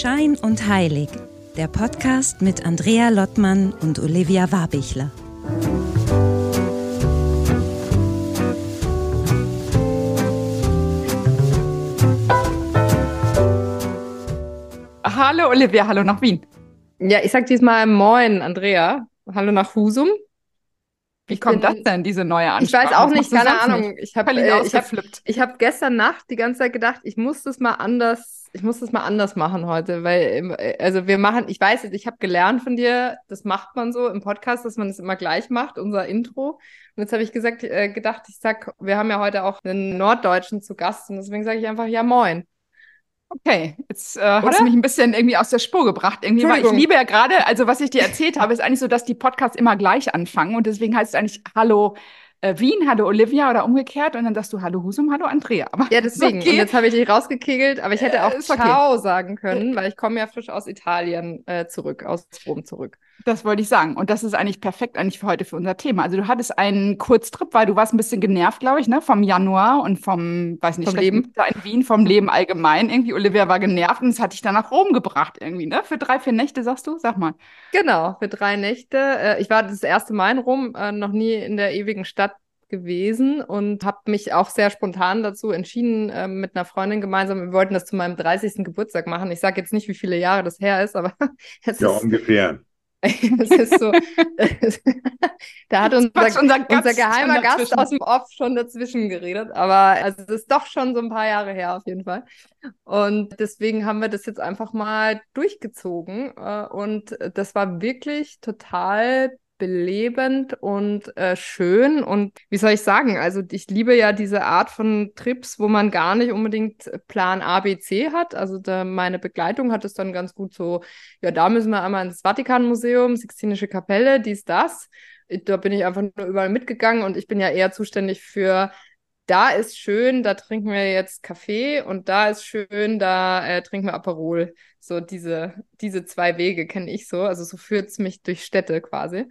Schein und Heilig, der Podcast mit Andrea Lottmann und Olivia Warbichler. Hallo Olivia, hallo nach Wien. Ja, ich sag diesmal Moin, Andrea. Hallo nach Husum. Wie ich kommt bin, das denn, diese neue Ansprache? Ich weiß auch nicht, keine Ahnung. Nicht? Ich habe äh, ich hab, ich hab gestern Nacht die ganze Zeit gedacht, ich muss das mal anders, ich muss das mal anders machen heute, weil äh, also wir machen, ich weiß, ich habe gelernt von dir, das macht man so im Podcast, dass man das immer gleich macht, unser Intro. Und jetzt habe ich gesagt, äh, gedacht, ich sag, wir haben ja heute auch einen Norddeutschen zu Gast und deswegen sage ich einfach ja Moin. Okay, jetzt äh, hast du mich ein bisschen irgendwie aus der Spur gebracht. Irgendwie, weil ich liebe ja gerade, also was ich dir erzählt habe, ist eigentlich so, dass die Podcasts immer gleich anfangen und deswegen heißt es eigentlich Hallo äh, Wien, Hallo Olivia oder umgekehrt und dann sagst du Hallo Husum, Hallo Andrea. Aber ja, deswegen. Okay. Und jetzt habe ich dich rausgekegelt, aber ich hätte auch äh, Ciao okay. sagen können, weil ich komme ja frisch aus Italien äh, zurück, aus Rom zurück. Das wollte ich sagen. Und das ist eigentlich perfekt eigentlich für heute für unser Thema. Also du hattest einen Kurztrip, weil du warst ein bisschen genervt, glaube ich, ne, vom Januar und vom, weiß nicht, vom Leben da in Wien, vom Leben allgemein. Irgendwie Olivia war genervt und es hat dich dann nach Rom gebracht irgendwie, ne? Für drei, vier Nächte, sagst du? Sag mal. Genau, für drei Nächte. Äh, ich war das erste Mal in Rom, äh, noch nie in der ewigen Stadt gewesen und habe mich auch sehr spontan dazu entschieden, äh, mit einer Freundin gemeinsam. Wir wollten das zu meinem 30. Geburtstag machen. Ich sage jetzt nicht, wie viele Jahre das her ist, aber es ja, ist ungefähr. das ist so. da hat unser, unser, unser geheimer Gast aus dem Off schon dazwischen geredet. Aber also das ist doch schon so ein paar Jahre her auf jeden Fall. Und deswegen haben wir das jetzt einfach mal durchgezogen. Äh, und das war wirklich total belebend und äh, schön. Und wie soll ich sagen, also ich liebe ja diese Art von Trips, wo man gar nicht unbedingt Plan A, B, C hat. Also da, meine Begleitung hat es dann ganz gut so, ja, da müssen wir einmal ins Vatikanmuseum, Sixtinische Kapelle, dies, das. Da bin ich einfach nur überall mitgegangen und ich bin ja eher zuständig für da ist schön, da trinken wir jetzt Kaffee und da ist schön, da äh, trinken wir Aperol. So diese, diese zwei Wege kenne ich so. Also so führt es mich durch Städte quasi.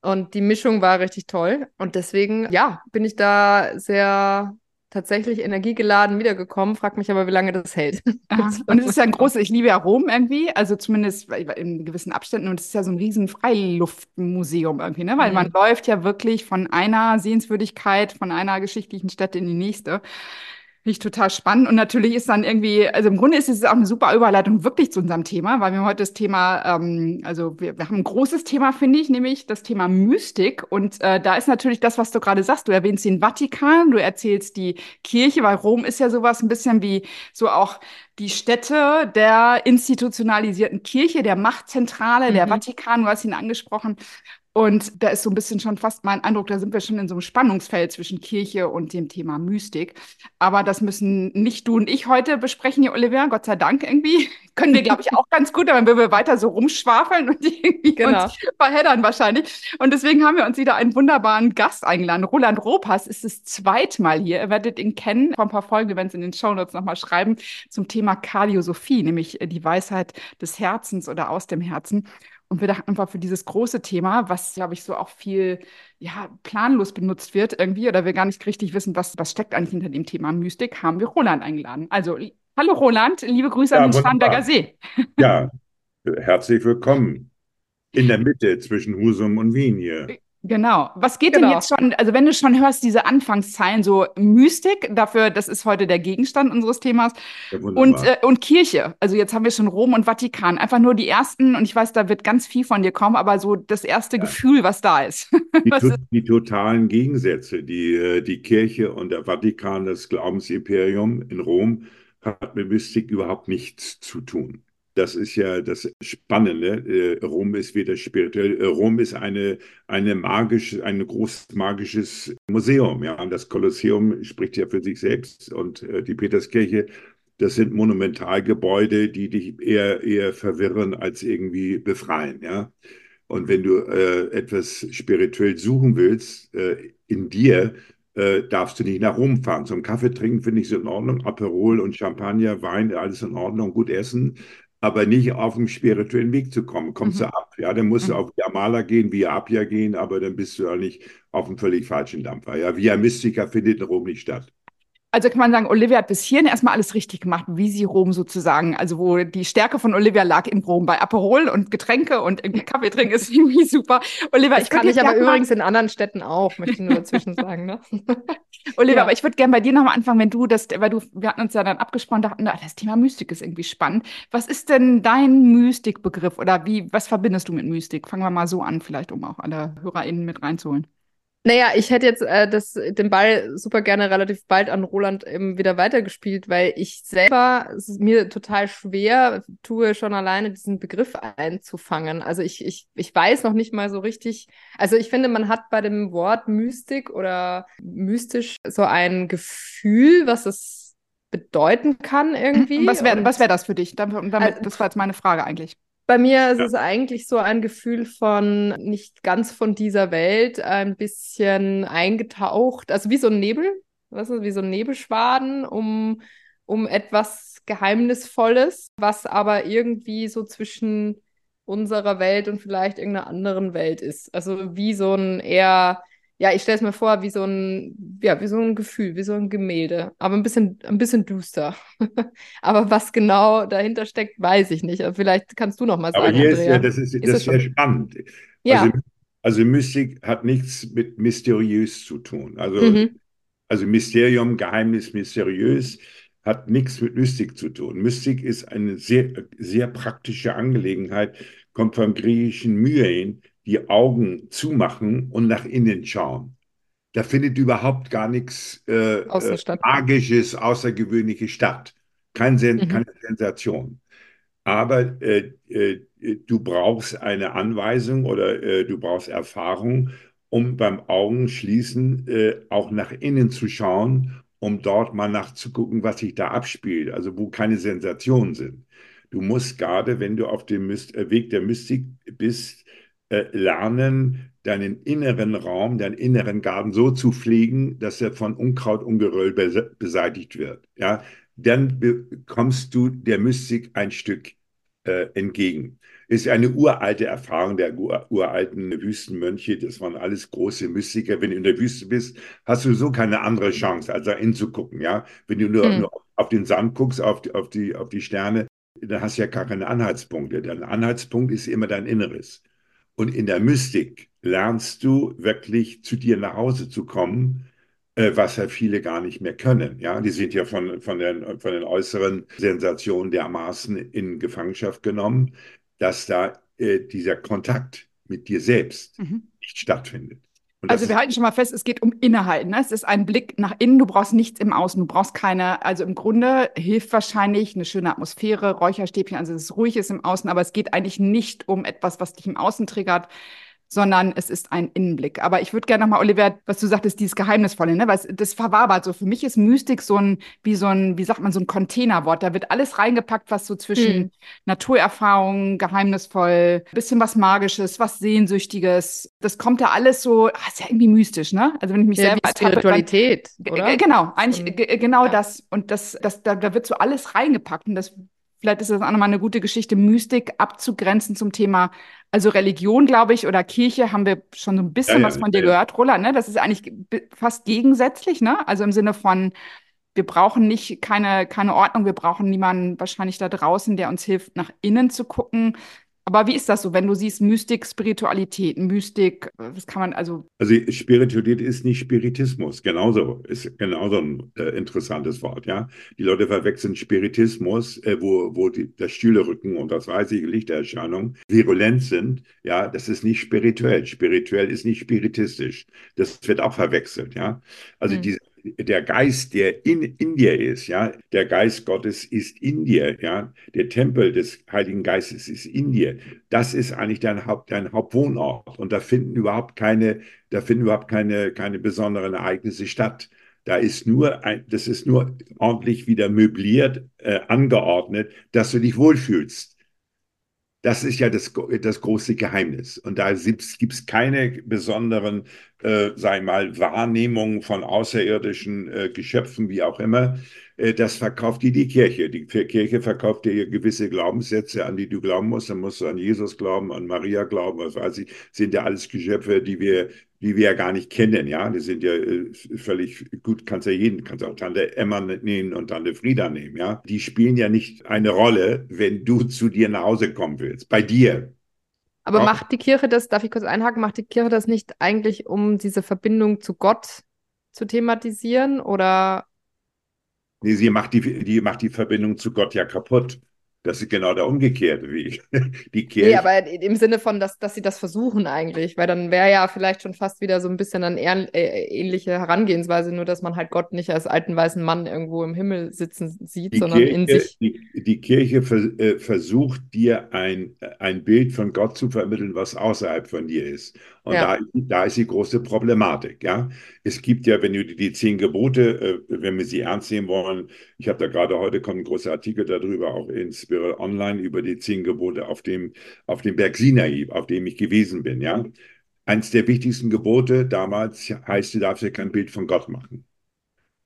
Und die Mischung war richtig toll. Und deswegen, ja, bin ich da sehr tatsächlich energiegeladen wiedergekommen, frag mich aber, wie lange das hält. Aha. Und es ist ja ein großes, ich liebe ja Rom irgendwie, also zumindest in gewissen Abständen und es ist ja so ein riesen Freiluftmuseum irgendwie, ne? weil mhm. man läuft ja wirklich von einer Sehenswürdigkeit, von einer geschichtlichen Stätte in die nächste. Finde ich total spannend. Und natürlich ist dann irgendwie, also im Grunde ist es auch eine super Überleitung wirklich zu unserem Thema, weil wir heute das Thema, ähm, also wir, wir haben ein großes Thema, finde ich, nämlich das Thema Mystik. Und äh, da ist natürlich das, was du gerade sagst. Du erwähnst den Vatikan, du erzählst die Kirche, weil Rom ist ja sowas ein bisschen wie so auch die Stätte der institutionalisierten Kirche, der Machtzentrale, mhm. der Vatikan, du hast ihn angesprochen. Und da ist so ein bisschen schon fast mein Eindruck, da sind wir schon in so einem Spannungsfeld zwischen Kirche und dem Thema Mystik. Aber das müssen nicht du und ich heute besprechen, hier, Olivia, Gott sei Dank irgendwie. Können wir, glaube ich, auch ganz gut, aber wenn wir weiter so rumschwafeln und irgendwie genau. uns verheddern wahrscheinlich. Und deswegen haben wir uns wieder einen wunderbaren Gast eingeladen. Roland Ropas ist das zweite Mal hier. Ihr werdet ihn kennen. Vor ein paar Folgen, wir werden es in den Shownotes nochmal schreiben, zum Thema Kardiosophie, nämlich die Weisheit des Herzens oder aus dem Herzen. Und wir dachten einfach für dieses große Thema, was, glaube ich, so auch viel ja, planlos benutzt wird irgendwie oder wir gar nicht richtig wissen, was, was steckt eigentlich hinter dem Thema Mystik, haben wir Roland eingeladen. Also, hallo Roland, liebe Grüße ja, an den Starnberger See. Ja, herzlich willkommen in der Mitte zwischen Husum und Wien hier. Genau. Was geht genau. denn jetzt schon, also wenn du schon hörst, diese Anfangszeilen, so Mystik, dafür, das ist heute der Gegenstand unseres Themas, ja, und, äh, und Kirche. Also jetzt haben wir schon Rom und Vatikan. Einfach nur die ersten, und ich weiß, da wird ganz viel von dir kommen, aber so das erste ja. Gefühl, was da ist. Die, ist. die, totalen Gegensätze, die, äh, die Kirche und der Vatikan, das Glaubensimperium in Rom, hat mit Mystik überhaupt nichts zu tun. Das ist ja das Spannende. Äh, Rom ist wieder spirituell. Äh, Rom ist eine, eine magisch, ein großes magisches Museum. Ja, und das Kolosseum spricht ja für sich selbst und äh, die Peterskirche. Das sind Monumentalgebäude, die dich eher, eher verwirren als irgendwie befreien. Ja, und wenn du äh, etwas spirituell suchen willst äh, in dir, äh, darfst du nicht nach Rom fahren. Zum Kaffee trinken finde ich es in Ordnung. Aperol und Champagner, Wein, alles in Ordnung, gut essen aber nicht auf dem spirituellen Weg zu kommen. Kommst mhm. du ab, ja, dann musst mhm. du auf Yamala gehen, via Apia gehen, aber dann bist du ja nicht auf einem völlig falschen Dampfer. Ja, via Mystica findet in Rom nicht statt. Also kann man sagen, Olivia hat bis hierhin erstmal alles richtig gemacht, wie sie Rom sozusagen, also wo die Stärke von Olivia lag in Rom bei Aperol und Getränke und irgendwie Kaffee trinken ist irgendwie super. Olivia, das ich kann ich aber übrigens in anderen Städten auch, möchte ich nur dazwischen sagen. Ne? Olivia, ja. aber ich würde gerne bei dir nochmal anfangen, wenn du das, weil du, wir hatten uns ja dann abgesprochen, dachten, das Thema Mystik ist irgendwie spannend. Was ist denn dein Mystikbegriff oder wie, was verbindest du mit Mystik? Fangen wir mal so an, vielleicht, um auch alle HörerInnen mit reinzuholen. Naja, ich hätte jetzt äh, das, den Ball super gerne relativ bald an Roland eben wieder weitergespielt, weil ich selber es ist mir total schwer tue, schon alleine diesen Begriff einzufangen. Also ich, ich, ich weiß noch nicht mal so richtig. Also ich finde, man hat bei dem Wort Mystik oder mystisch so ein Gefühl, was es bedeuten kann irgendwie. Was wäre was wär das für dich? Damit, damit, das war jetzt meine Frage eigentlich. Bei mir ist ja. es eigentlich so ein Gefühl von nicht ganz von dieser Welt, ein bisschen eingetaucht, also wie so ein Nebel, was ist, wie so ein Nebelschwaden um, um etwas Geheimnisvolles, was aber irgendwie so zwischen unserer Welt und vielleicht irgendeiner anderen Welt ist. Also wie so ein eher ja, ich stelle es mir vor, wie so ein, ja, wie so ein Gefühl, wie so ein Gemälde, aber ein bisschen, ein bisschen duster. aber was genau dahinter steckt, weiß ich nicht. vielleicht kannst du noch mal sagen. Aber hier ist ja, das ist, ist das ist sehr spannend. Ja. Also, also Mystik hat nichts mit mysteriös zu tun. Also, mhm. also Mysterium, Geheimnis, mysteriös hat nichts mit Mystik zu tun. Mystik ist eine sehr, sehr praktische Angelegenheit, kommt vom griechischen Myen, die Augen zumachen und nach innen schauen. Da findet überhaupt gar nichts äh, äh, Magisches, Außergewöhnliches statt. Kein Sen mhm. Keine Sensation. Aber äh, äh, du brauchst eine Anweisung oder äh, du brauchst Erfahrung, um beim Augenschließen äh, auch nach innen zu schauen, um dort mal nachzugucken, was sich da abspielt, also wo keine Sensationen sind. Du musst gerade, wenn du auf dem Myst Weg der Mystik bist, äh, lernen, deinen inneren Raum, deinen inneren Garten so zu pflegen, dass er von Unkraut und Geröll be beseitigt wird. Ja, dann bekommst du der Mystik ein Stück äh, entgegen. Ist eine uralte Erfahrung der uralten Wüstenmönche. Das waren alles große Mystiker. Wenn du in der Wüste bist, hast du so keine andere Chance, als da hinzugucken. Ja, wenn du nur, hm. nur auf den Sand guckst, auf die, auf die, auf die Sterne, dann hast du ja gar keine Anhaltspunkte. Dein Anhaltspunkt ist immer dein Inneres. Und in der Mystik lernst du wirklich zu dir nach Hause zu kommen, äh, was ja viele gar nicht mehr können. Ja, die sind ja von, von, den, von den äußeren Sensationen dermaßen in Gefangenschaft genommen, dass da äh, dieser Kontakt mit dir selbst mhm. nicht stattfindet. Also wir halten schon mal fest, es geht um Innehalten. Ne? Es ist ein Blick nach innen. Du brauchst nichts im Außen. Du brauchst keine, also im Grunde hilft wahrscheinlich eine schöne Atmosphäre, Räucherstäbchen, also es ist ruhig ist im Außen, aber es geht eigentlich nicht um etwas, was dich im Außen triggert, sondern es ist ein Innenblick. Aber ich würde gerne nochmal, Oliver, was du sagtest, dieses Geheimnisvolle, ne? Weil es, das verwabert so. Für mich ist Mystik so ein, wie so ein, wie sagt man, so ein Containerwort. Da wird alles reingepackt, was so zwischen hm. Naturerfahrung, geheimnisvoll, bisschen was Magisches, was Sehnsüchtiges. Das kommt da alles so, ah, ist ja irgendwie mystisch, ne? Also wenn ich mich ja, selber Spiritualität, dann, oder? Genau, eigentlich genau ja. das. Und das, das, da, da wird so alles reingepackt. Und das vielleicht ist das auch nochmal eine gute Geschichte, Mystik abzugrenzen zum Thema, also Religion, glaube ich, oder Kirche, haben wir schon so ein bisschen ja, ja, was von dir ja. gehört, Roland, ne? Das ist eigentlich fast gegensätzlich, ne? Also im Sinne von, wir brauchen nicht keine, keine Ordnung, wir brauchen niemanden wahrscheinlich da draußen, der uns hilft, nach innen zu gucken, aber wie ist das so, wenn du siehst Mystik, Spiritualität, Mystik, was kann man also. Also Spiritualität ist nicht Spiritismus, genauso, ist genauso ein äh, interessantes Wort, ja. Die Leute verwechseln Spiritismus, äh, wo, wo die, das Stühlerücken und das weiße Lichterscheinung virulent sind, ja, das ist nicht spirituell. Spirituell ist nicht spiritistisch. Das wird auch verwechselt, ja. Also mhm. diese der Geist, der in, in dir ist, ja, der Geist Gottes ist in dir, ja, der Tempel des Heiligen Geistes ist in dir. Das ist eigentlich dein, Haupt, dein Hauptwohnort und da finden überhaupt keine, da finden überhaupt keine, keine besonderen Ereignisse statt. Da ist nur ein, das ist nur ordentlich wieder möbliert, äh, angeordnet, dass du dich wohlfühlst. Das ist ja das, das große Geheimnis. Und da gibt es keine besonderen äh, sei mal, Wahrnehmung von außerirdischen äh, Geschöpfen, wie auch immer, das verkauft dir die Kirche. Die Kirche verkauft dir gewisse Glaubenssätze, an die du glauben musst. Dann musst du an Jesus glauben, an Maria glauben, was weiß ich. Sind ja alles Geschöpfe, die wir, die wir ja gar nicht kennen. Ja, die sind ja äh, völlig gut. Kannst ja jeden, kannst auch Tante Emma nehmen und Tante Frieda nehmen. Ja, die spielen ja nicht eine Rolle, wenn du zu dir nach Hause kommen willst. Bei dir. Aber auch. macht die Kirche das, darf ich kurz einhaken, macht die Kirche das nicht eigentlich, um diese Verbindung zu Gott zu thematisieren oder Nee, sie macht die, die macht die Verbindung zu Gott ja kaputt. Das ist genau der umgekehrte Weg. Die Kirche. Nee, aber im Sinne von, dass, dass sie das versuchen eigentlich, weil dann wäre ja vielleicht schon fast wieder so ein bisschen eine äh, ähnliche Herangehensweise, nur dass man halt Gott nicht als alten weißen Mann irgendwo im Himmel sitzen sieht, die sondern Kirche, in sich. Die, die Kirche vers äh, versucht dir ein, ein Bild von Gott zu vermitteln, was außerhalb von dir ist. Und ja. da, da ist die große Problematik. Ja? Es gibt ja, wenn du die zehn Gebote, äh, wenn wir sie ernst nehmen wollen, ich habe da gerade heute kommt ein großer Artikel darüber, auch in Spirit Online, über die zehn Gebote auf dem, auf dem Berg Sinai, auf dem ich gewesen bin. Ja? Eins der wichtigsten Gebote damals heißt, du darfst ja kein Bild von Gott machen.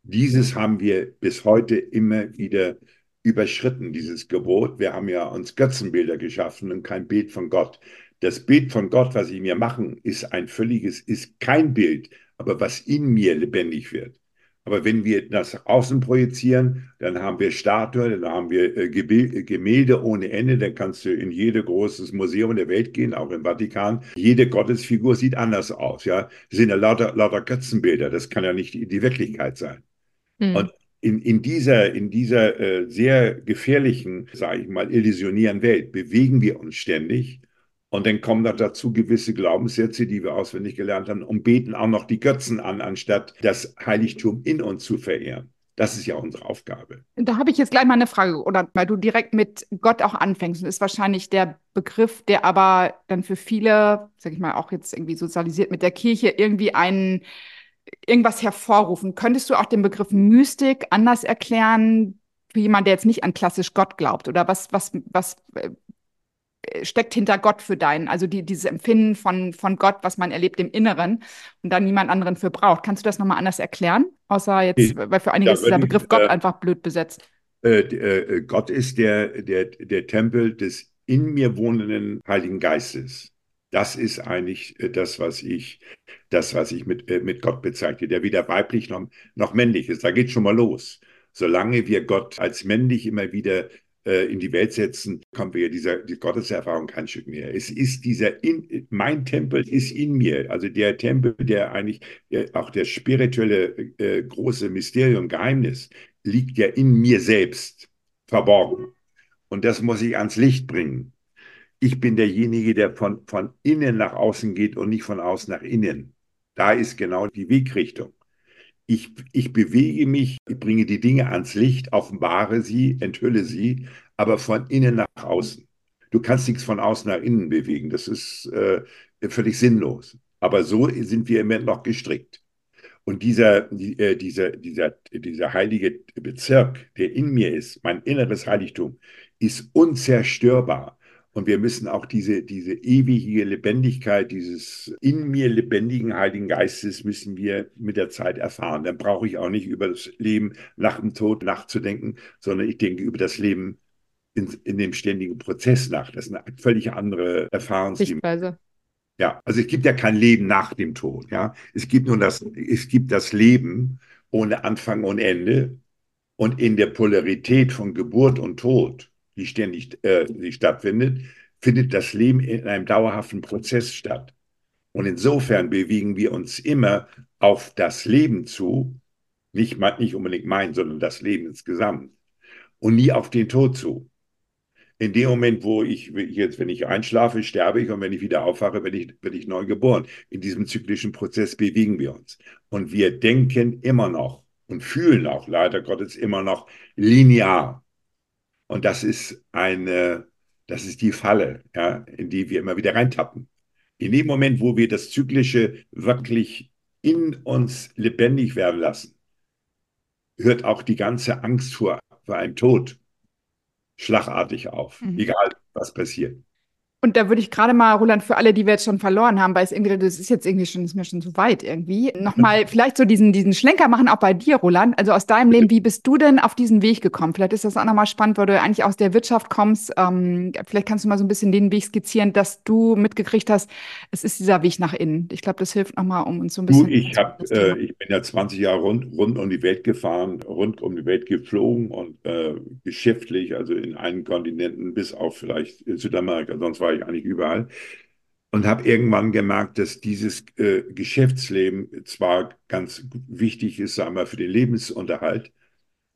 Dieses haben wir bis heute immer wieder überschritten, dieses Gebot. Wir haben ja uns Götzenbilder geschaffen und kein Bild von Gott. Das Bild von Gott, was ich mir machen, ist ein völliges, ist kein Bild, aber was in mir lebendig wird. Aber wenn wir das außen projizieren, dann haben wir Statuen, dann haben wir äh, Gemälde ohne Ende, dann kannst du in jedes großes Museum der Welt gehen, auch im Vatikan. Jede Gottesfigur sieht anders aus, ja. Das sind ja lauter, lauter Götzenbilder, das kann ja nicht die, die Wirklichkeit sein. Mhm. Und in, in dieser, in dieser äh, sehr gefährlichen, sage ich mal, illusionären Welt bewegen wir uns ständig und dann kommen da dazu gewisse Glaubenssätze, die wir auswendig gelernt haben, und beten auch noch die Götzen an, anstatt das Heiligtum in uns zu verehren. Das ist ja unsere Aufgabe. Da habe ich jetzt gleich mal eine Frage, oder weil du direkt mit Gott auch anfängst. Ist wahrscheinlich der Begriff, der aber dann für viele, sag ich mal, auch jetzt irgendwie sozialisiert mit der Kirche irgendwie einen irgendwas hervorrufen. Könntest du auch den Begriff Mystik anders erklären für jemanden, der jetzt nicht an klassisch Gott glaubt? Oder was, was, was äh, steckt hinter Gott für deinen, also die, dieses Empfinden von, von Gott, was man erlebt im Inneren und dann niemand anderen für braucht. Kannst du das nochmal anders erklären? Außer jetzt, weil für einige ja, ist der Begriff ich, Gott äh, einfach blöd besetzt. Äh, äh, Gott ist der, der, der Tempel des in mir wohnenden Heiligen Geistes. Das ist eigentlich äh, das, was ich, das, was ich mit, äh, mit Gott bezeichne, der weder weiblich noch, noch männlich ist. Da geht schon mal los. Solange wir Gott als männlich immer wieder äh, in die Welt setzen, kommen wir dieser die Gotteserfahrung kein Stück mehr. Es ist dieser, in, mein Tempel ist in mir, also der Tempel, der eigentlich der, auch der spirituelle äh, große Mysterium, Geheimnis, liegt ja in mir selbst verborgen. Und das muss ich ans Licht bringen. Ich bin derjenige, der von, von innen nach außen geht und nicht von außen nach innen. Da ist genau die Wegrichtung. Ich, ich bewege mich, ich bringe die Dinge ans Licht, offenbare sie, enthülle sie, aber von innen nach außen. Du kannst nichts von außen nach innen bewegen. Das ist äh, völlig sinnlos. Aber so sind wir im Moment noch gestrickt. Und dieser, äh, dieser, dieser, dieser heilige Bezirk, der in mir ist, mein inneres Heiligtum, ist unzerstörbar. Und wir müssen auch diese, diese ewige Lebendigkeit dieses in mir lebendigen Heiligen Geistes müssen wir mit der Zeit erfahren. Dann brauche ich auch nicht über das Leben nach dem Tod nachzudenken, sondern ich denke über das Leben in, in dem ständigen Prozess nach. Das ist eine völlig andere Erfahrung. Sichtweise. Ja, also es gibt ja kein Leben nach dem Tod. Ja, es gibt nur das, es gibt das Leben ohne Anfang und Ende und in der Polarität von Geburt und Tod die ständig äh, die stattfindet, findet das Leben in einem dauerhaften Prozess statt. Und insofern bewegen wir uns immer auf das Leben zu, nicht, nicht unbedingt mein, sondern das Leben insgesamt, und nie auf den Tod zu. In dem Moment, wo ich jetzt, wenn ich einschlafe, sterbe ich und wenn ich wieder aufwache, werde ich, werde ich neu geboren. In diesem zyklischen Prozess bewegen wir uns. Und wir denken immer noch und fühlen auch leider Gottes immer noch linear. Und das ist eine, das ist die Falle, ja, in die wir immer wieder reintappen. In dem Moment, wo wir das Zyklische wirklich in uns lebendig werden lassen, hört auch die ganze Angst vor, vor einem Tod schlagartig auf, mhm. egal was passiert. Und da würde ich gerade mal, Roland, für alle, die wir jetzt schon verloren haben, weil es irgendwie, das ist jetzt irgendwie schon, ist mir schon zu weit irgendwie, nochmal vielleicht so diesen, diesen Schlenker machen, auch bei dir, Roland. Also aus deinem Leben, wie bist du denn auf diesen Weg gekommen? Vielleicht ist das auch nochmal spannend, weil du eigentlich aus der Wirtschaft kommst. Ähm, vielleicht kannst du mal so ein bisschen den Weg skizzieren, dass du mitgekriegt hast, es ist dieser Weg nach innen. Ich glaube, das hilft nochmal, um uns so ein bisschen. Du, ich, hab, äh, ich bin ja 20 Jahre rund, rund um die Welt gefahren, rund um die Welt geflogen und äh, geschäftlich, also in allen Kontinenten, bis auf vielleicht Südamerika, sonst war ich eigentlich überall. Und habe irgendwann gemerkt, dass dieses äh, Geschäftsleben zwar ganz wichtig ist, sagen wir, für den Lebensunterhalt,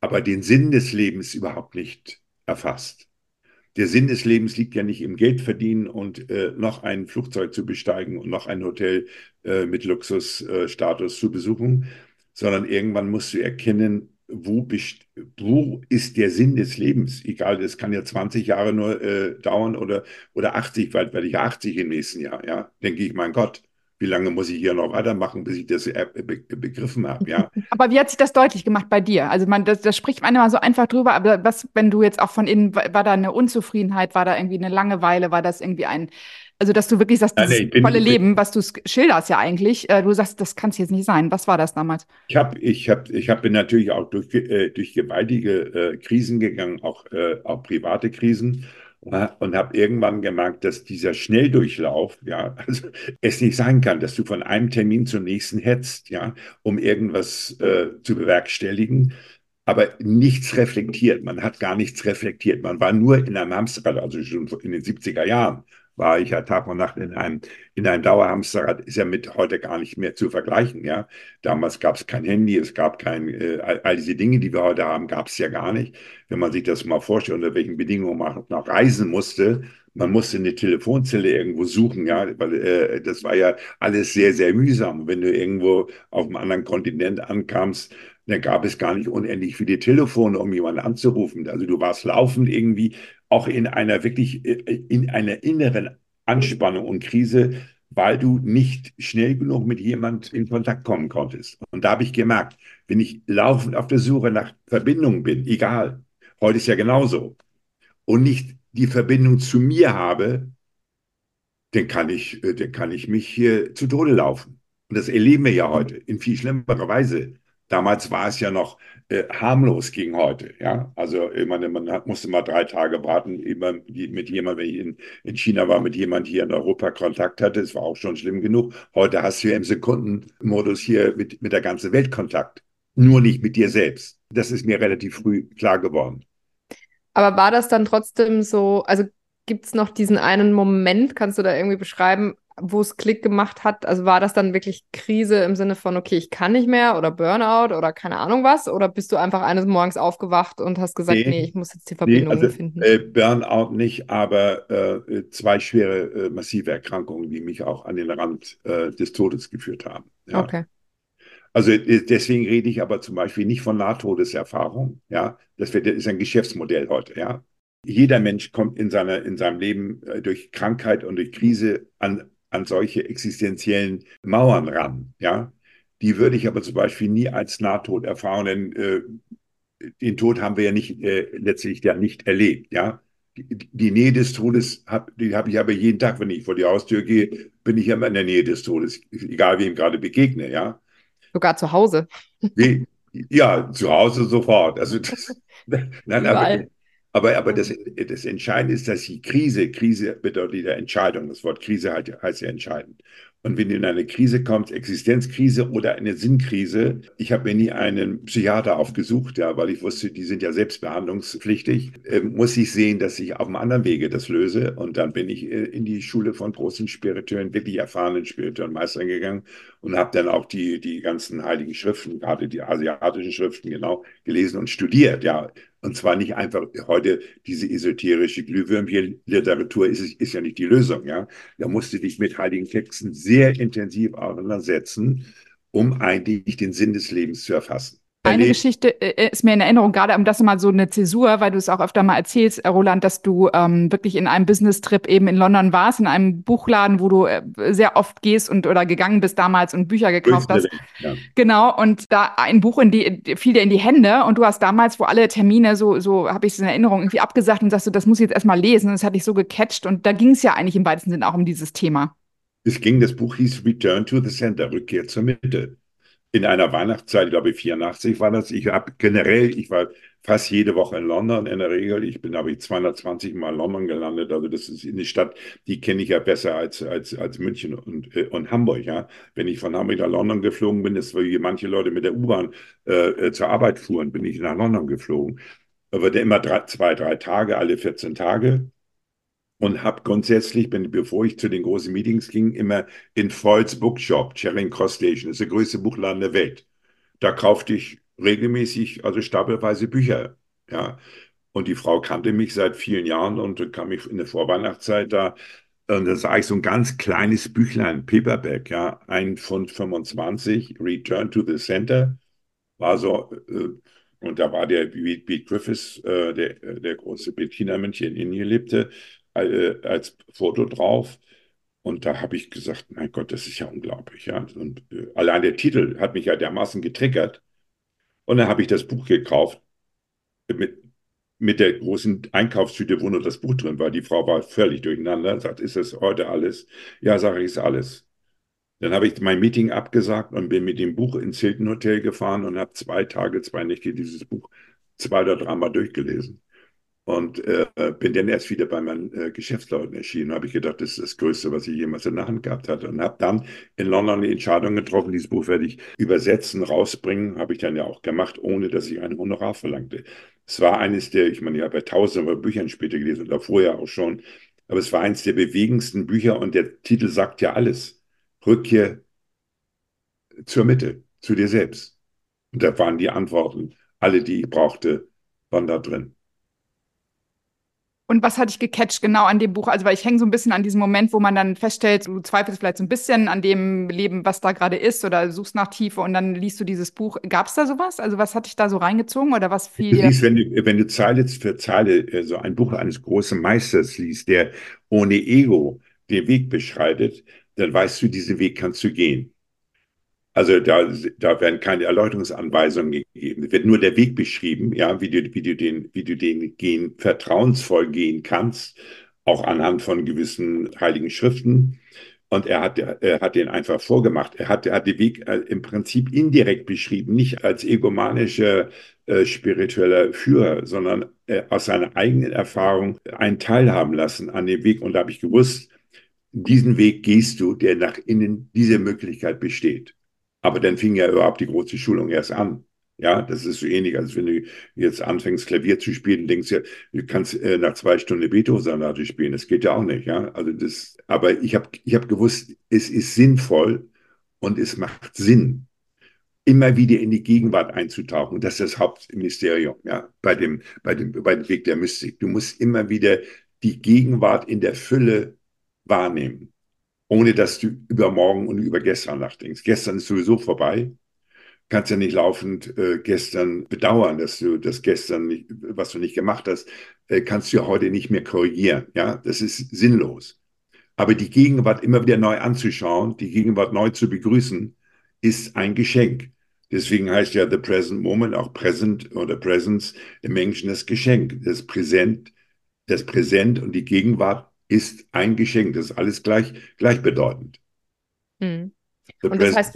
aber den Sinn des Lebens überhaupt nicht erfasst. Der Sinn des Lebens liegt ja nicht im Geldverdienen und äh, noch ein Flugzeug zu besteigen und noch ein Hotel äh, mit Luxusstatus zu besuchen, sondern irgendwann musst du erkennen, wo, wo ist der Sinn des Lebens? Egal, das kann ja 20 Jahre nur äh, dauern oder, oder 80, weil werde ich 80 im nächsten Jahr, ja. Denke ich, mein Gott, wie lange muss ich hier noch weitermachen, bis ich das äh, be begriffen habe, ja. Aber wie hat sich das deutlich gemacht bei dir? Also man, das, das spricht man immer so einfach drüber, aber was, wenn du jetzt auch von innen, war da eine Unzufriedenheit, war da irgendwie eine Langeweile, war das irgendwie ein, also, dass du wirklich sagst, das Nein, nee, volle Leben, was du schilderst ja eigentlich, äh, du sagst, das kann es jetzt nicht sein. Was war das damals? Ich habe ich hab, ich hab, bin natürlich auch durch, äh, durch gewaltige äh, Krisen gegangen, auch, äh, auch private Krisen und habe irgendwann gemerkt, dass dieser Schnelldurchlauf, ja, also es nicht sein kann, dass du von einem Termin zum nächsten hetzt, ja, um irgendwas äh, zu bewerkstelligen, aber nichts reflektiert. Man hat gar nichts reflektiert. Man war nur in einem Hamsterrad, also schon in den 70er Jahren war ich ja Tag und Nacht in einem, in einem Dauerhamsterrad, ist ja mit heute gar nicht mehr zu vergleichen. Ja? Damals gab es kein Handy, es gab kein, äh, all, diese Dinge, die wir heute haben, gab es ja gar nicht. Wenn man sich das mal vorstellt, unter welchen Bedingungen man noch reisen musste, man musste eine Telefonzelle irgendwo suchen, ja, weil äh, das war ja alles sehr, sehr mühsam. Wenn du irgendwo auf einem anderen Kontinent ankamst, dann gab es gar nicht unendlich viele Telefone, um jemanden anzurufen. Also du warst laufend irgendwie auch in einer wirklich, äh, in einer inneren Anspannung und Krise, weil du nicht schnell genug mit jemand in Kontakt kommen konntest. Und da habe ich gemerkt, wenn ich laufend auf der Suche nach Verbindungen bin, egal, heute ist ja genauso, und nicht die Verbindung zu mir habe, dann kann ich, äh, dann kann ich mich hier zu Tode laufen. Und das erleben wir ja heute in viel schlimmerer Weise. Damals war es ja noch äh, harmlos gegen heute. Ja, also meine, man hat, musste mal drei Tage warten, immer mit jemandem, wenn ich in, in China war, mit jemand hier in Europa Kontakt hatte. Das war auch schon schlimm genug. Heute hast du ja im Sekundenmodus hier mit, mit der ganzen Welt Kontakt. Nur nicht mit dir selbst. Das ist mir relativ früh klar geworden. Aber war das dann trotzdem so, also gibt es noch diesen einen Moment, kannst du da irgendwie beschreiben, wo es Klick gemacht hat? Also war das dann wirklich Krise im Sinne von, okay, ich kann nicht mehr oder Burnout oder keine Ahnung was? Oder bist du einfach eines Morgens aufgewacht und hast gesagt, nee, nee ich muss jetzt die Verbindung nee, also, finden? Äh, Burnout nicht, aber äh, zwei schwere, äh, massive Erkrankungen, die mich auch an den Rand äh, des Todes geführt haben. Ja. Okay. Also äh, deswegen rede ich aber zum Beispiel nicht von Nahtodeserfahrung. Ja, das, wird, das ist ein Geschäftsmodell heute. Ja, jeder Mensch kommt in, seiner, in seinem Leben äh, durch Krankheit und durch Krise an an solche existenziellen Mauern ran. Ja, die würde ich aber zum Beispiel nie als Nahtod erfahren, denn äh, den Tod haben wir ja nicht äh, letztlich ja nicht erlebt. Ja, die, die Nähe des Todes hab, habe ich aber jeden Tag, wenn ich vor die Haustür gehe, bin ich immer in der Nähe des Todes, egal wem gerade begegne. Ja, sogar zu Hause. Wie, ja, zu Hause sofort. Also das, nein, aber, aber, aber das, das Entscheidende ist, dass die Krise, Krise bedeutet wieder Entscheidung. Das Wort Krise heißt ja entscheidend. Und wenn du in eine Krise kommst, Existenzkrise oder eine Sinnkrise, ich habe mir nie einen Psychiater aufgesucht, ja, weil ich wusste, die sind ja selbstbehandlungspflichtig, äh, muss ich sehen, dass ich auf einem anderen Wege das löse. Und dann bin ich äh, in die Schule von großen Spirituellen, wirklich erfahrenen spirituellen Meistern gegangen und habe dann auch die, die ganzen heiligen Schriften, gerade die asiatischen Schriften genau gelesen und studiert, ja. Und zwar nicht einfach heute diese esoterische Glühwürmchen-Literatur ist, ist ja nicht die Lösung, ja. Da musst du dich mit heiligen Texten sehr intensiv auseinandersetzen, um eigentlich den Sinn des Lebens zu erfassen. Eine Geschichte äh, äh, ist mir in Erinnerung, gerade um das mal so eine Zäsur, weil du es auch öfter mal erzählst, äh, Roland, dass du ähm, wirklich in einem Business-Trip eben in London warst, in einem Buchladen, wo du äh, sehr oft gehst und oder gegangen bist damals und Bücher gekauft hast. Ja. Genau, und da ein Buch in die, fiel dir in die Hände und du hast damals, wo alle Termine, so, so habe ich es in Erinnerung, irgendwie abgesagt und sagst du, das muss ich jetzt erstmal lesen. Und das hat dich so gecatcht und da ging es ja eigentlich im weitesten Sinne auch um dieses Thema. Es ging, das Buch hieß Return to the Center, Rückkehr zur Mitte in einer Weihnachtszeit, ich glaube 84 war das. Ich habe generell, ich war fast jede Woche in London in der Regel. Ich bin, habe ich 220 Mal in London gelandet. Also das ist eine Stadt, die kenne ich ja besser als, als, als München und, äh, und Hamburg. Ja, wenn ich von Hamburg nach London geflogen bin, ist wie manche Leute mit der U-Bahn äh, äh, zur Arbeit fuhren, bin ich nach London geflogen. Aber der immer drei, zwei, drei Tage, alle 14 Tage und habe grundsätzlich, bin, bevor ich zu den großen Meetings ging, immer in Freud's Bookshop, Charing Cross Station, das ist der größte Buchladen der Welt. Da kaufte ich regelmäßig, also stapelweise Bücher. Ja. Und die Frau kannte mich seit vielen Jahren und kam ich in der Vorweihnachtszeit da. Und das war eigentlich so ein ganz kleines Büchlein, Paperback, ja, ein Pfund 25, Return to the Center. War so, äh, und da war der Pete Griffiths, äh, der, der große Bettina-Mönch in Indien lebte, äh, als Foto drauf. Und da habe ich gesagt, mein Gott, das ist ja unglaublich. Ja? Und äh, allein der Titel hat mich ja dermaßen getriggert. Und dann habe ich das Buch gekauft mit, mit der großen Einkaufstüte, wo nur das Buch drin war. Die Frau war völlig durcheinander, sagt, ist das heute alles? Ja, sage ich, ist alles. Dann habe ich mein Meeting abgesagt und bin mit dem Buch ins Hilton Hotel gefahren und habe zwei Tage, zwei Nächte dieses Buch zwei oder dreimal durchgelesen. Und äh, bin dann erst wieder bei meinen äh, Geschäftsleuten erschienen. habe ich gedacht, das ist das Größte, was ich jemals in der Hand gehabt hatte. Und habe dann in London die Entscheidung getroffen, dieses Buch werde ich übersetzen, rausbringen. Habe ich dann ja auch gemacht, ohne dass ich ein Honorar verlangte. Es war eines der, ich meine, ich habe ja tausende von Büchern später gelesen oder vorher auch schon. Aber es war eines der bewegendsten Bücher und der Titel sagt ja alles. Rückkehr zur Mitte, zu dir selbst. Und da waren die Antworten, alle, die ich brauchte, waren da drin. Und was hat dich gecatcht genau an dem Buch? Also, weil ich hänge so ein bisschen an diesem Moment, wo man dann feststellt, du zweifelst vielleicht so ein bisschen an dem Leben, was da gerade ist oder suchst nach Tiefe und dann liest du dieses Buch. Gab es da sowas? Also, was hat dich da so reingezogen oder was viel? Du liest, wenn du, wenn du Zeile für Zeile äh, so ein Buch eines großen Meisters liest, der ohne Ego den Weg beschreitet, dann weißt du, diesen Weg kannst du gehen. Also da, da werden keine Erläuterungsanweisungen gegeben. Es wird nur der Weg beschrieben, ja, wie du, wie du den, wie du den gehen, vertrauensvoll gehen kannst, auch anhand von gewissen heiligen Schriften. Und er hat, er hat den einfach vorgemacht. Er hat, er hat den Weg äh, im Prinzip indirekt beschrieben, nicht als egomanischer äh, spiritueller Führer, sondern äh, aus seiner eigenen Erfahrung einen teilhaben lassen an dem Weg. Und da habe ich gewusst, diesen Weg gehst du, der nach innen diese Möglichkeit besteht. Aber dann fing ja überhaupt die große Schulung erst an. Ja, das ist so ähnlich, als wenn du jetzt anfängst, Klavier zu spielen, denkst ja, du kannst äh, nach zwei Stunden Beethoven-Sonate spielen. Das geht ja auch nicht, ja. Also das, aber ich habe ich hab gewusst, es ist sinnvoll und es macht Sinn, immer wieder in die Gegenwart einzutauchen. Das ist das Hauptmysterium, ja, bei dem, bei dem, bei dem Weg der Mystik. Du musst immer wieder die Gegenwart in der Fülle wahrnehmen ohne dass du über morgen und über gestern nachdenkst. Gestern ist sowieso vorbei. Kannst ja nicht laufend äh, gestern bedauern, dass du das gestern, nicht, was du nicht gemacht hast, äh, kannst du ja heute nicht mehr korrigieren. Ja, das ist sinnlos. Aber die Gegenwart immer wieder neu anzuschauen, die Gegenwart neu zu begrüßen, ist ein Geschenk. Deswegen heißt ja the present moment auch present oder presence im Englischen das Geschenk, das Präsent, das Präsent und die Gegenwart ist ein Geschenk. Das ist alles gleich, gleichbedeutend. Hm. Und das heißt,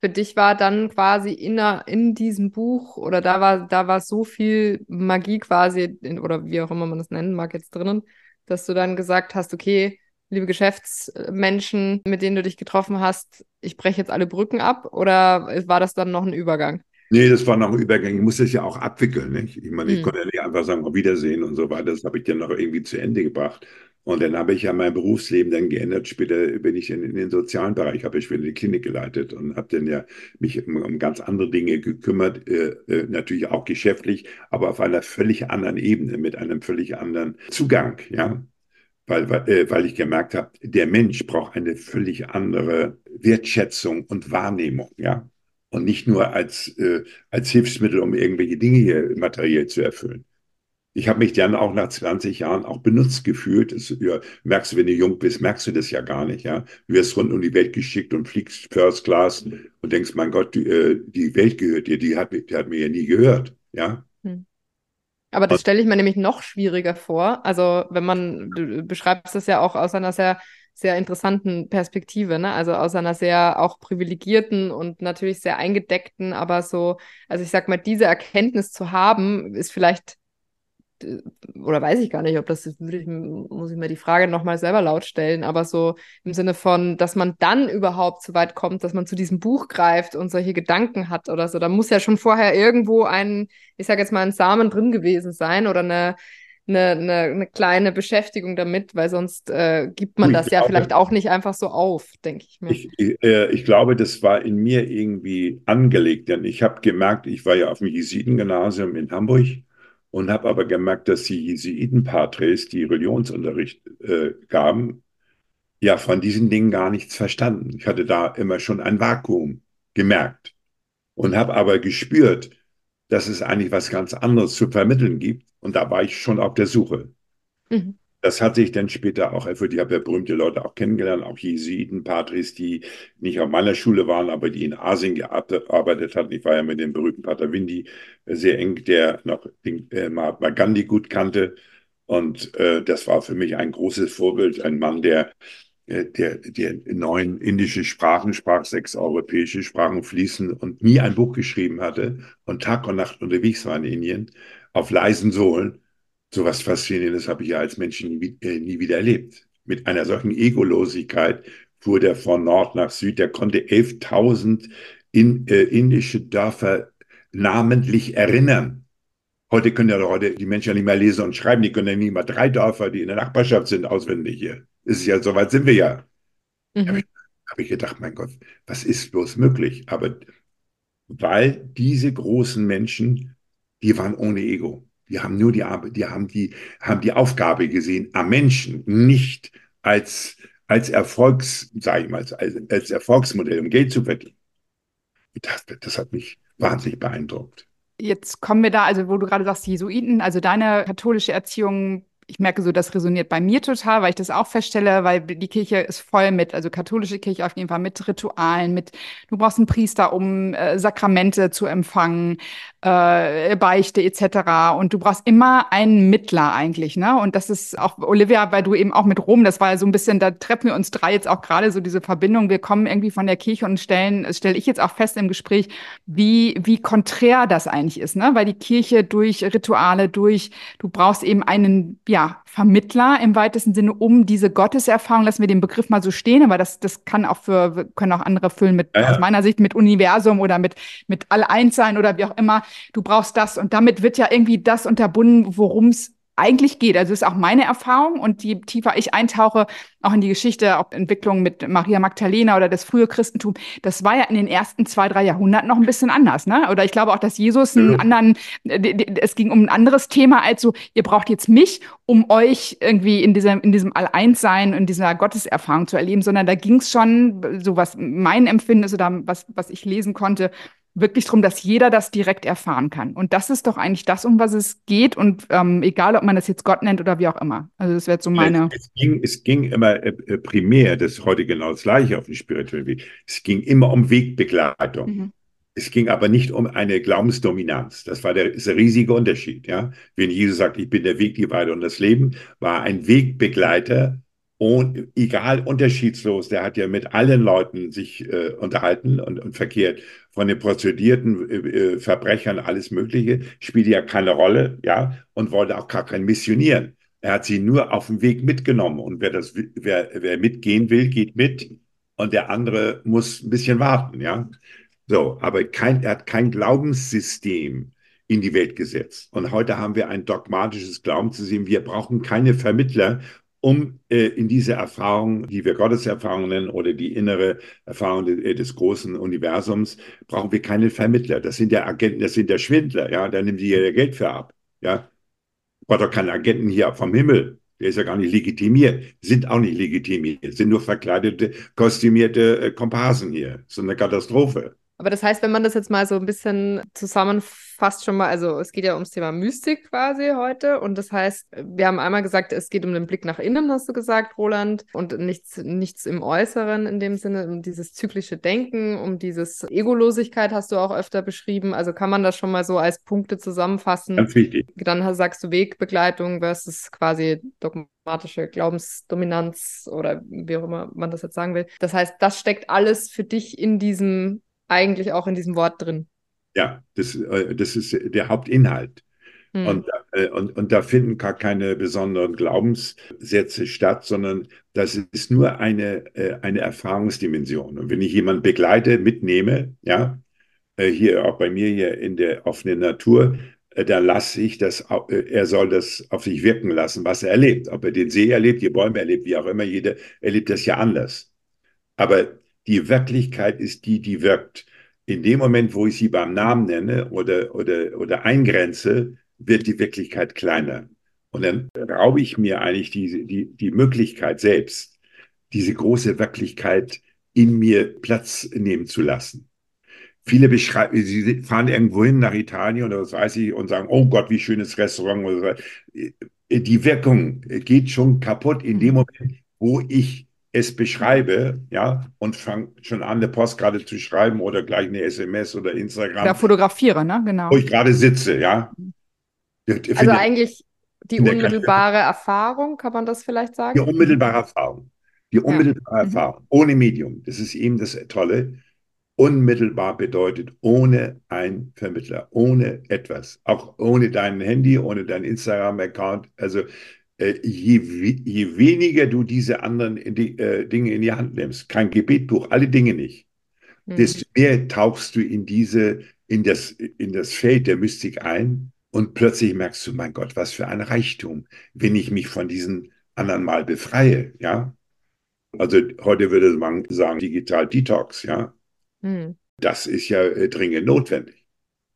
für dich war dann quasi in, in diesem Buch oder da war, da war so viel Magie quasi, in, oder wie auch immer man das nennen mag, jetzt drinnen, dass du dann gesagt hast, okay, liebe Geschäftsmenschen, mit denen du dich getroffen hast, ich breche jetzt alle Brücken ab oder war das dann noch ein Übergang? Nee, das war noch ein Übergang. Ich musste es ja auch abwickeln. Nicht? Ich meine, ich hm. konnte ja nicht einfach sagen, auf Wiedersehen und so weiter. Das habe ich dann noch irgendwie zu Ende gebracht. Und dann habe ich ja mein Berufsleben dann geändert. Später bin ich in, in den sozialen Bereich, habe ich wieder die Klinik geleitet und habe dann ja mich um, um ganz andere Dinge gekümmert, äh, äh, natürlich auch geschäftlich, aber auf einer völlig anderen Ebene, mit einem völlig anderen Zugang, ja. Weil, weil, äh, weil ich gemerkt habe, der Mensch braucht eine völlig andere Wertschätzung und Wahrnehmung, ja. und nicht nur als, äh, als Hilfsmittel, um irgendwelche Dinge hier materiell zu erfüllen. Ich habe mich dann auch nach 20 Jahren auch benutzt gefühlt. Das, ja, merkst du, wenn du jung bist, merkst du das ja gar nicht. Ja? Du wirst rund um die Welt geschickt und fliegst First Class und denkst, mein Gott, die, äh, die Welt gehört dir, die hat, die hat mir ja nie gehört. Ja? Hm. Aber das stelle ich mir nämlich noch schwieriger vor. Also wenn man, du beschreibst das ja auch aus einer sehr sehr interessanten Perspektive, ne? Also aus einer sehr auch privilegierten und natürlich sehr eingedeckten, aber so, also ich sag mal, diese Erkenntnis zu haben, ist vielleicht oder weiß ich gar nicht, ob das ich, muss ich mir die Frage nochmal selber laut stellen, aber so im Sinne von, dass man dann überhaupt so weit kommt, dass man zu diesem Buch greift und solche Gedanken hat oder so, da muss ja schon vorher irgendwo ein, ich sage jetzt mal, ein Samen drin gewesen sein oder eine, eine, eine, eine kleine Beschäftigung damit, weil sonst äh, gibt man ich das glaube, ja vielleicht auch nicht einfach so auf, denke ich mir. Ich, äh, ich, glaube, das war in mir irgendwie angelegt, denn ich habe gemerkt, ich war ja auf dem Jesuitengymnasium in Hamburg und habe aber gemerkt, dass die Jesuitenpatres, die Religionsunterricht äh, gaben, ja von diesen Dingen gar nichts verstanden. Ich hatte da immer schon ein Vakuum gemerkt und habe aber gespürt, dass es eigentlich was ganz anderes zu vermitteln gibt. Und da war ich schon auf der Suche. Mhm. Das hat sich dann später auch erfüllt. Ich habe ja berühmte Leute auch kennengelernt, auch Jesuiten, Patris, die nicht auf meiner Schule waren, aber die in Asien gearbeitet hatten. Ich war ja mit dem berühmten Pater Windi sehr eng, der noch den, äh, Mahatma Gandhi gut kannte. Und äh, das war für mich ein großes Vorbild, ein Mann, der äh, der, der neun indische Sprachen sprach, sechs europäische Sprachen fließen und nie ein Buch geschrieben hatte und Tag und Nacht unterwegs war in Indien auf leisen Sohlen so was Faszinierendes habe ich ja als Mensch nie, äh, nie wieder erlebt. Mit einer solchen Egolosigkeit fuhr der von Nord nach Süd. Der konnte 11.000 in, äh, indische Dörfer namentlich erinnern. Heute können ja heute die Menschen ja nicht mehr lesen und schreiben. Die können ja nicht mal drei Dörfer, die in der Nachbarschaft sind, auswendig hier. Ist ja, so weit sind wir ja. Mhm. habe ich, hab ich gedacht, mein Gott, was ist bloß möglich? Aber weil diese großen Menschen, die waren ohne Ego. Die haben nur die die haben die, haben die Aufgabe gesehen am Menschen, nicht als, als Erfolgs, sage ich mal, als, als Erfolgsmodell, um Geld zu verdienen. Das, das hat mich wahnsinnig beeindruckt. Jetzt kommen wir da, also wo du gerade sagst, Jesuiten, also deine katholische Erziehung ich merke so, das resoniert bei mir total, weil ich das auch feststelle, weil die Kirche ist voll mit, also katholische Kirche auf jeden Fall mit Ritualen, mit, du brauchst einen Priester, um äh, Sakramente zu empfangen, äh, Beichte etc. Und du brauchst immer einen Mittler eigentlich, ne? Und das ist auch, Olivia, weil du eben auch mit Rom, das war ja so ein bisschen, da treffen wir uns drei jetzt auch gerade so diese Verbindung. Wir kommen irgendwie von der Kirche und stellen, stelle ich jetzt auch fest im Gespräch, wie, wie konträr das eigentlich ist, ne? Weil die Kirche durch Rituale, durch, du brauchst eben einen, ja, ja, Vermittler im weitesten Sinne um diese Gotteserfahrung, lassen wir den Begriff mal so stehen, aber das, das kann auch für, können auch andere füllen mit, ja, aus meiner Sicht, mit Universum oder mit, mit All-Eins-Sein oder wie auch immer. Du brauchst das und damit wird ja irgendwie das unterbunden, worum es eigentlich geht. Also ist auch meine Erfahrung und je tiefer ich eintauche, auch in die Geschichte, auch Entwicklung mit Maria Magdalena oder das frühe Christentum, das war ja in den ersten zwei, drei Jahrhunderten noch ein bisschen anders. Ne? Oder ich glaube auch, dass Jesus einen ja. anderen, es ging um ein anderes Thema als so, ihr braucht jetzt mich, um euch irgendwie in diesem, in diesem All-Eins-Sein, in dieser Gotteserfahrung zu erleben, sondern da ging es schon, so was mein Empfinden ist oder was, was ich lesen konnte, wirklich darum, dass jeder das direkt erfahren kann. Und das ist doch eigentlich das, um was es geht. Und ähm, egal, ob man das jetzt Gott nennt oder wie auch immer. Also das wäre so meine. Es ging, es ging immer äh, äh, primär, das ist heute genau das gleiche auf dem spirituellen Weg. Es ging immer um Wegbegleitung. Mhm. Es ging aber nicht um eine Glaubensdominanz. Das war der, ist der riesige Unterschied. Ja? Wenn Jesus sagt, ich bin der Weg, die Weide und das Leben, war ein Wegbegleiter und egal, unterschiedslos, der hat ja mit allen Leuten sich äh, unterhalten und, und verkehrt. Von den prozedierten äh, äh, Verbrechern, alles Mögliche, spielte ja keine Rolle, ja, und wollte auch gar kein missionieren. Er hat sie nur auf dem Weg mitgenommen. Und wer das, wer, wer mitgehen will, geht mit. Und der andere muss ein bisschen warten, ja. So, aber kein, er hat kein Glaubenssystem in die Welt gesetzt. Und heute haben wir ein dogmatisches Glaubenssystem. Wir brauchen keine Vermittler, um äh, in diese Erfahrung, die wir Gotteserfahrung nennen oder die innere Erfahrung de, äh, des großen Universums, brauchen wir keine Vermittler. Das sind ja Agenten, das sind ja Schwindler, ja, da nimmt die ja Geld für ab, ja. Gott doch keine Agenten hier vom Himmel. Der ist ja gar nicht legitimiert, sind auch nicht legitimiert, sind nur verkleidete, kostümierte äh, Komparsen hier. So eine Katastrophe. Aber das heißt, wenn man das jetzt mal so ein bisschen zusammenfasst, schon mal, also es geht ja ums Thema Mystik quasi heute. Und das heißt, wir haben einmal gesagt, es geht um den Blick nach innen, hast du gesagt, Roland, und nichts, nichts im Äußeren in dem Sinne, um dieses zyklische Denken, um dieses Egolosigkeit hast du auch öfter beschrieben. Also kann man das schon mal so als Punkte zusammenfassen. Ganz wichtig. Dann sagst du Wegbegleitung versus quasi dogmatische Glaubensdominanz oder wie auch immer man das jetzt sagen will. Das heißt, das steckt alles für dich in diesem eigentlich auch in diesem Wort drin. Ja, das, äh, das ist der Hauptinhalt. Hm. Und, äh, und, und da finden gar keine besonderen Glaubenssätze statt, sondern das ist nur eine, äh, eine Erfahrungsdimension. Und wenn ich jemanden begleite, mitnehme, ja, hier auch bei mir hier in der offenen Natur, da lasse ich das, er soll das auf sich wirken lassen, was er erlebt. Ob er den See erlebt, die Bäume erlebt, wie auch immer, jeder erlebt das ja anders. Aber die Wirklichkeit ist die, die wirkt. In dem Moment, wo ich sie beim Namen nenne oder, oder, oder eingrenze, wird die Wirklichkeit kleiner. Und dann raube ich mir eigentlich die, die, die Möglichkeit selbst, diese große Wirklichkeit in mir Platz nehmen zu lassen. Viele beschreiben, sie fahren irgendwo hin nach Italien oder was weiß ich und sagen, oh Gott, wie schönes Restaurant. Die Wirkung geht schon kaputt in dem Moment, wo ich es beschreibe, ja, und fange schon an, eine Postkarte zu schreiben oder gleich eine SMS oder Instagram. Ja, fotografiere, ne? Genau. Wo ich gerade sitze, ja. Also eigentlich die unmittelbare Erfahrung, kann man das vielleicht sagen? Die unmittelbare Erfahrung. Die unmittelbare ja. Mhm. Erfahrung, ohne Medium. Das ist eben das Tolle. Unmittelbar bedeutet ohne ein Vermittler, ohne etwas. Auch ohne dein Handy, ohne dein Instagram-Account. Also je, je, weniger du diese anderen die, äh, Dinge in die Hand nimmst, kein Gebetbuch, alle Dinge nicht, mhm. desto mehr tauchst du in diese, in das, in das Feld der Mystik ein und plötzlich merkst du, mein Gott, was für ein Reichtum, wenn ich mich von diesen anderen mal befreie, ja. Also heute würde man sagen, digital Detox, ja. Mhm. Das ist ja äh, dringend notwendig.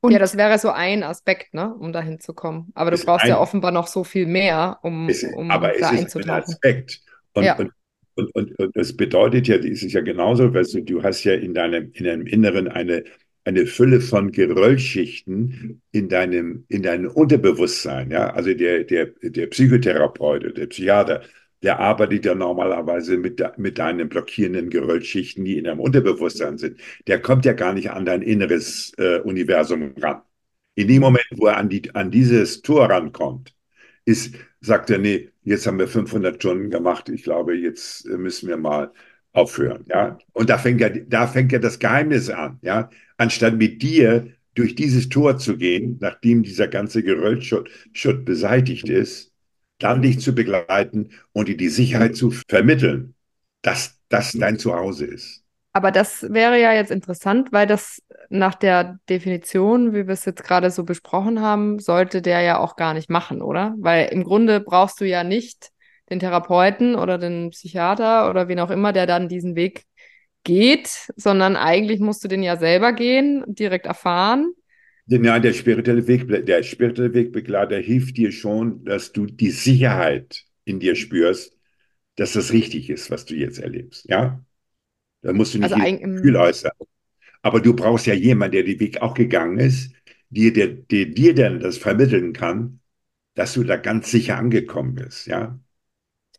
Und ja, das wäre so ein Aspekt, ne, um dahin zu kommen. Aber du brauchst ein, ja offenbar noch so viel mehr, um, es, um aber da es ist ein Aspekt. Und, ja. und, und, und, und, das bedeutet ja, das ist ja genauso, weißt du, du hast ja in deinem, in deinem Inneren eine, eine Fülle von Geröllschichten in deinem, in deinem Unterbewusstsein. Ja? Also der, der, der Psychotherapeut, der Psychiater, der arbeitet ja normalerweise mit, mit deinen blockierenden Geröllschichten, die in deinem Unterbewusstsein sind. Der kommt ja gar nicht an dein inneres äh, Universum ran. In dem Moment, wo er an, die, an dieses Tor rankommt, ist, sagt er, nee, jetzt haben wir 500 Stunden gemacht, ich glaube, jetzt äh, müssen wir mal aufhören. Ja? Und da fängt, ja, da fängt ja das Geheimnis an. Ja? Anstatt mit dir durch dieses Tor zu gehen, nachdem dieser ganze Geröllschutt beseitigt ist, dann dich zu begleiten und dir die Sicherheit zu vermitteln, dass das dein Zuhause ist. Aber das wäre ja jetzt interessant, weil das nach der Definition, wie wir es jetzt gerade so besprochen haben, sollte der ja auch gar nicht machen, oder? Weil im Grunde brauchst du ja nicht den Therapeuten oder den Psychiater oder wen auch immer, der dann diesen Weg geht, sondern eigentlich musst du den ja selber gehen, direkt erfahren ja, der spirituelle, Weg, der spirituelle Wegbegleiter hilft dir schon, dass du die Sicherheit in dir spürst, dass das richtig ist, was du jetzt erlebst. Ja? Da musst du nicht also ein Gefühl äußern. Aber du brauchst ja jemanden, der den Weg auch gegangen ist, dir, der, der dir dann das vermitteln kann, dass du da ganz sicher angekommen bist. Ja?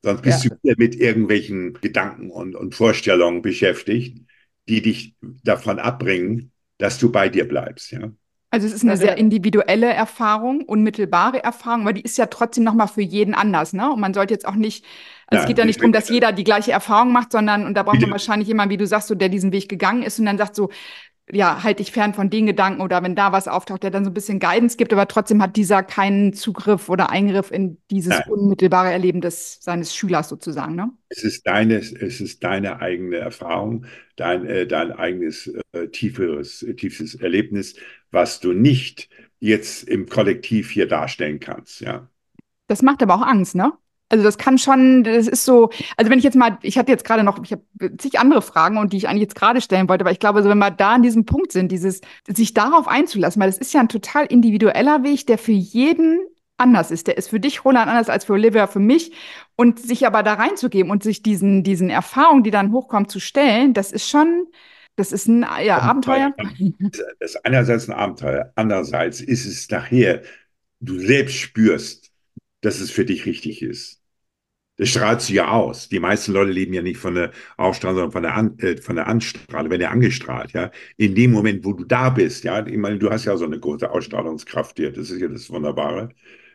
Sonst bist ja. du wieder mit irgendwelchen Gedanken und, und Vorstellungen beschäftigt, die dich davon abbringen, dass du bei dir bleibst. Ja? Also es ist eine also, sehr individuelle Erfahrung, unmittelbare Erfahrung, aber die ist ja trotzdem nochmal für jeden anders, ne? Und man sollte jetzt auch nicht, also ja, es geht ja nicht darum, dass jeder die gleiche Erfahrung macht, sondern, und da braucht man wahrscheinlich jemanden, wie du sagst, so, der diesen Weg gegangen ist und dann sagt so, ja, halt dich fern von den Gedanken oder wenn da was auftaucht, der dann so ein bisschen Guidance gibt, aber trotzdem hat dieser keinen Zugriff oder Eingriff in dieses Nein. unmittelbare Erleben des, seines Schülers sozusagen, ne? Es ist deine, es ist deine eigene Erfahrung, dein, äh, dein eigenes äh, tieferes, äh, tiefes Erlebnis, was du nicht jetzt im Kollektiv hier darstellen kannst, ja. Das macht aber auch Angst, ne? Also das kann schon, das ist so, also wenn ich jetzt mal, ich hatte jetzt gerade noch, ich habe zig andere Fragen und die ich eigentlich jetzt gerade stellen wollte, aber ich glaube, also wenn wir da an diesem Punkt sind, dieses, sich darauf einzulassen, weil das ist ja ein total individueller Weg, der für jeden anders ist. Der ist für dich, Roland, anders als für Olivia, für mich. Und sich aber da reinzugeben und sich diesen, diesen Erfahrungen, die dann hochkommen, zu stellen, das ist schon, Das ist ein ja, Abenteuer. Das ist einerseits ein Abenteuer, andererseits ist es nachher, du selbst spürst, dass es für dich richtig ist. Das strahlst du ja aus. Die meisten Leute leben ja nicht von der Ausstrahlung, sondern von der, An äh, von der Anstrahlung, wenn er angestrahlt, ja. In dem Moment, wo du da bist, ja. Ich meine, du hast ja so eine große Ausstrahlungskraft hier. Das ist ja das Wunderbare.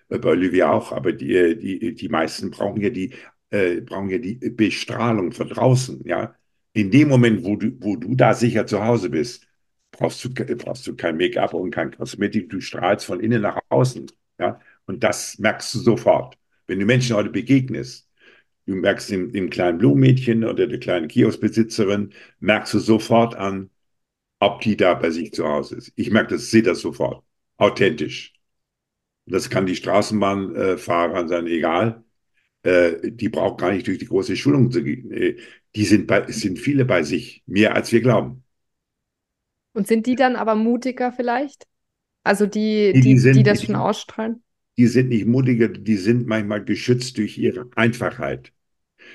Äh, bei Olivia auch. Aber die, die, die meisten brauchen ja die, äh, brauchen ja die Bestrahlung von draußen, ja. In dem Moment, wo du, wo du da sicher zu Hause bist, brauchst du, brauchst du kein Make-up und kein Kosmetik. Du strahlst von innen nach außen, ja. Und das merkst du sofort. Wenn du Menschen heute begegnest, Du merkst dem, dem kleinen Blumenmädchen oder der kleinen Kioskbesitzerin, merkst du sofort an, ob die da bei sich zu Hause ist. Ich merke das, sehe das sofort. Authentisch. Das kann die Straßenbahnfahrer sein, egal. Äh, die braucht gar nicht durch die große Schulung zu gehen. Äh, die sind, bei, sind viele bei sich, mehr als wir glauben. Und sind die dann aber mutiger vielleicht? Also die, die, die, sind, die das schon ausstrahlen? Die sind nicht mutiger, die sind manchmal geschützt durch ihre Einfachheit.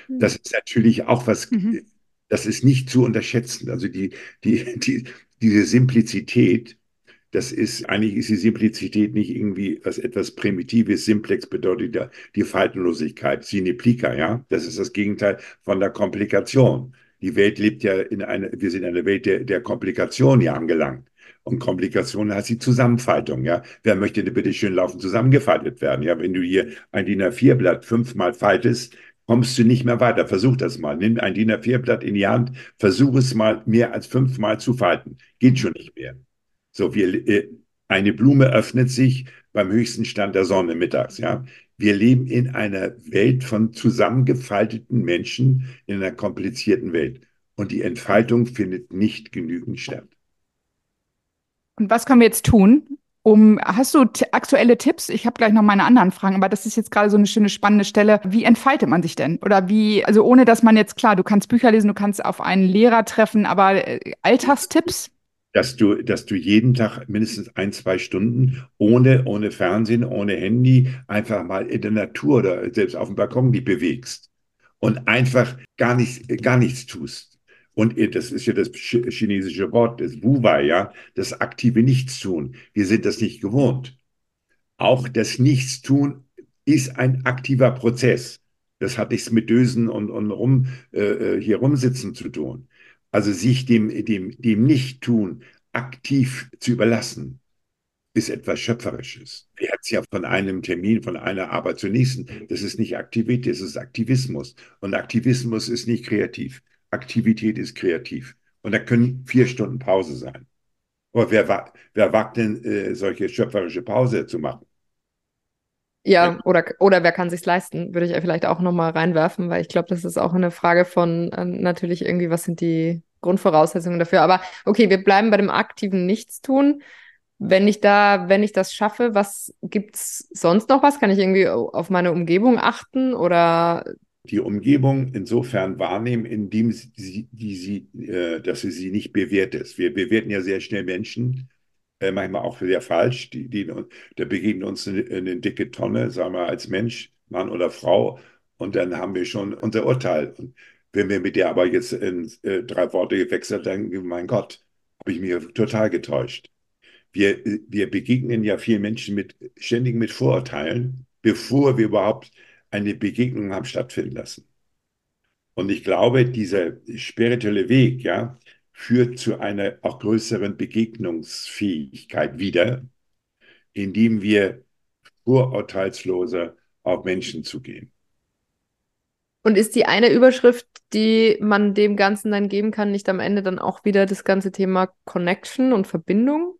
Hm. Das ist natürlich auch was, mhm. das ist nicht zu unterschätzen. Also die, die, die, diese Simplizität, das ist, eigentlich ist die Simplizität nicht irgendwie was etwas Primitives. Simplex bedeutet ja die Faltenlosigkeit, sine plica, ja. Das ist das Gegenteil von der Komplikation. Die Welt lebt ja in einer, wir sind in einer Welt der, der Komplikation ja angelangt. Und Komplikation heißt die Zusammenfaltung, ja. Wer möchte denn bitte schön laufen zusammengefaltet werden? Ja, wenn du hier ein DIN A4-Blatt fünfmal faltest, kommst du nicht mehr weiter. Versuch das mal. Nimm ein DIN A4-Blatt in die Hand, versuch es mal mehr als fünfmal zu falten. Geht schon nicht mehr. So, wir, äh, eine Blume öffnet sich beim höchsten Stand der Sonne mittags, ja. Wir leben in einer Welt von zusammengefalteten Menschen in einer komplizierten Welt. Und die Entfaltung findet nicht genügend statt. Und was können wir jetzt tun, um, hast du aktuelle Tipps? Ich habe gleich noch meine anderen Fragen, aber das ist jetzt gerade so eine schöne spannende Stelle. Wie entfaltet man sich denn? Oder wie, also ohne dass man jetzt klar, du kannst Bücher lesen, du kannst auf einen Lehrer treffen, aber äh, Alltagstipps? Dass du, dass du jeden Tag mindestens ein, zwei Stunden ohne, ohne Fernsehen, ohne Handy einfach mal in der Natur oder selbst auf dem Balkon die bewegst und einfach gar nichts, gar nichts tust und das ist ja das chinesische Wort, das Wuwa, ja, das aktive Nichtstun. Wir sind das nicht gewohnt. Auch das Nichtstun ist ein aktiver Prozess. Das hat nichts mit Dösen und, und rum, äh, hier rumsitzen zu tun. Also sich dem, dem, dem Nichttun aktiv zu überlassen, ist etwas Schöpferisches. Wir hätten ja von einem Termin, von einer Arbeit zur nächsten. Das ist nicht Aktivität, das ist Aktivismus. Und Aktivismus ist nicht kreativ. Aktivität ist kreativ. Und da können vier Stunden Pause sein. Aber wer, wer wagt denn, äh, solche schöpferische Pause zu machen? Ja, oder, oder wer kann sich leisten, würde ich vielleicht auch nochmal reinwerfen, weil ich glaube, das ist auch eine Frage von äh, natürlich irgendwie, was sind die Grundvoraussetzungen dafür. Aber okay, wir bleiben bei dem aktiven Nichtstun. Wenn ich da, wenn ich das schaffe, was gibt's sonst noch was? Kann ich irgendwie auf meine Umgebung achten oder die Umgebung insofern wahrnehmen, indem sie, die sie, äh, dass sie sie nicht bewertet. Wir bewerten ja sehr schnell Menschen, äh, manchmal auch sehr falsch. Die, die, da begegnet uns eine, eine, dicke Tonne, sagen wir als Mensch, Mann oder Frau, und dann haben wir schon unser Urteil. Und wenn wir mit der aber jetzt in äh, drei Worte gewechselt, denken mein Gott, habe ich mich total getäuscht. Wir, wir begegnen ja vielen Menschen mit, ständig mit Vorurteilen, bevor wir überhaupt eine Begegnung haben stattfinden lassen. Und ich glaube, dieser spirituelle Weg, ja, führt zu einer auch größeren Begegnungsfähigkeit wieder, indem wir vorurteilsloser auf Menschen zugehen. Und ist die eine Überschrift, die man dem Ganzen dann geben kann, nicht am Ende dann auch wieder das ganze Thema Connection und Verbindung?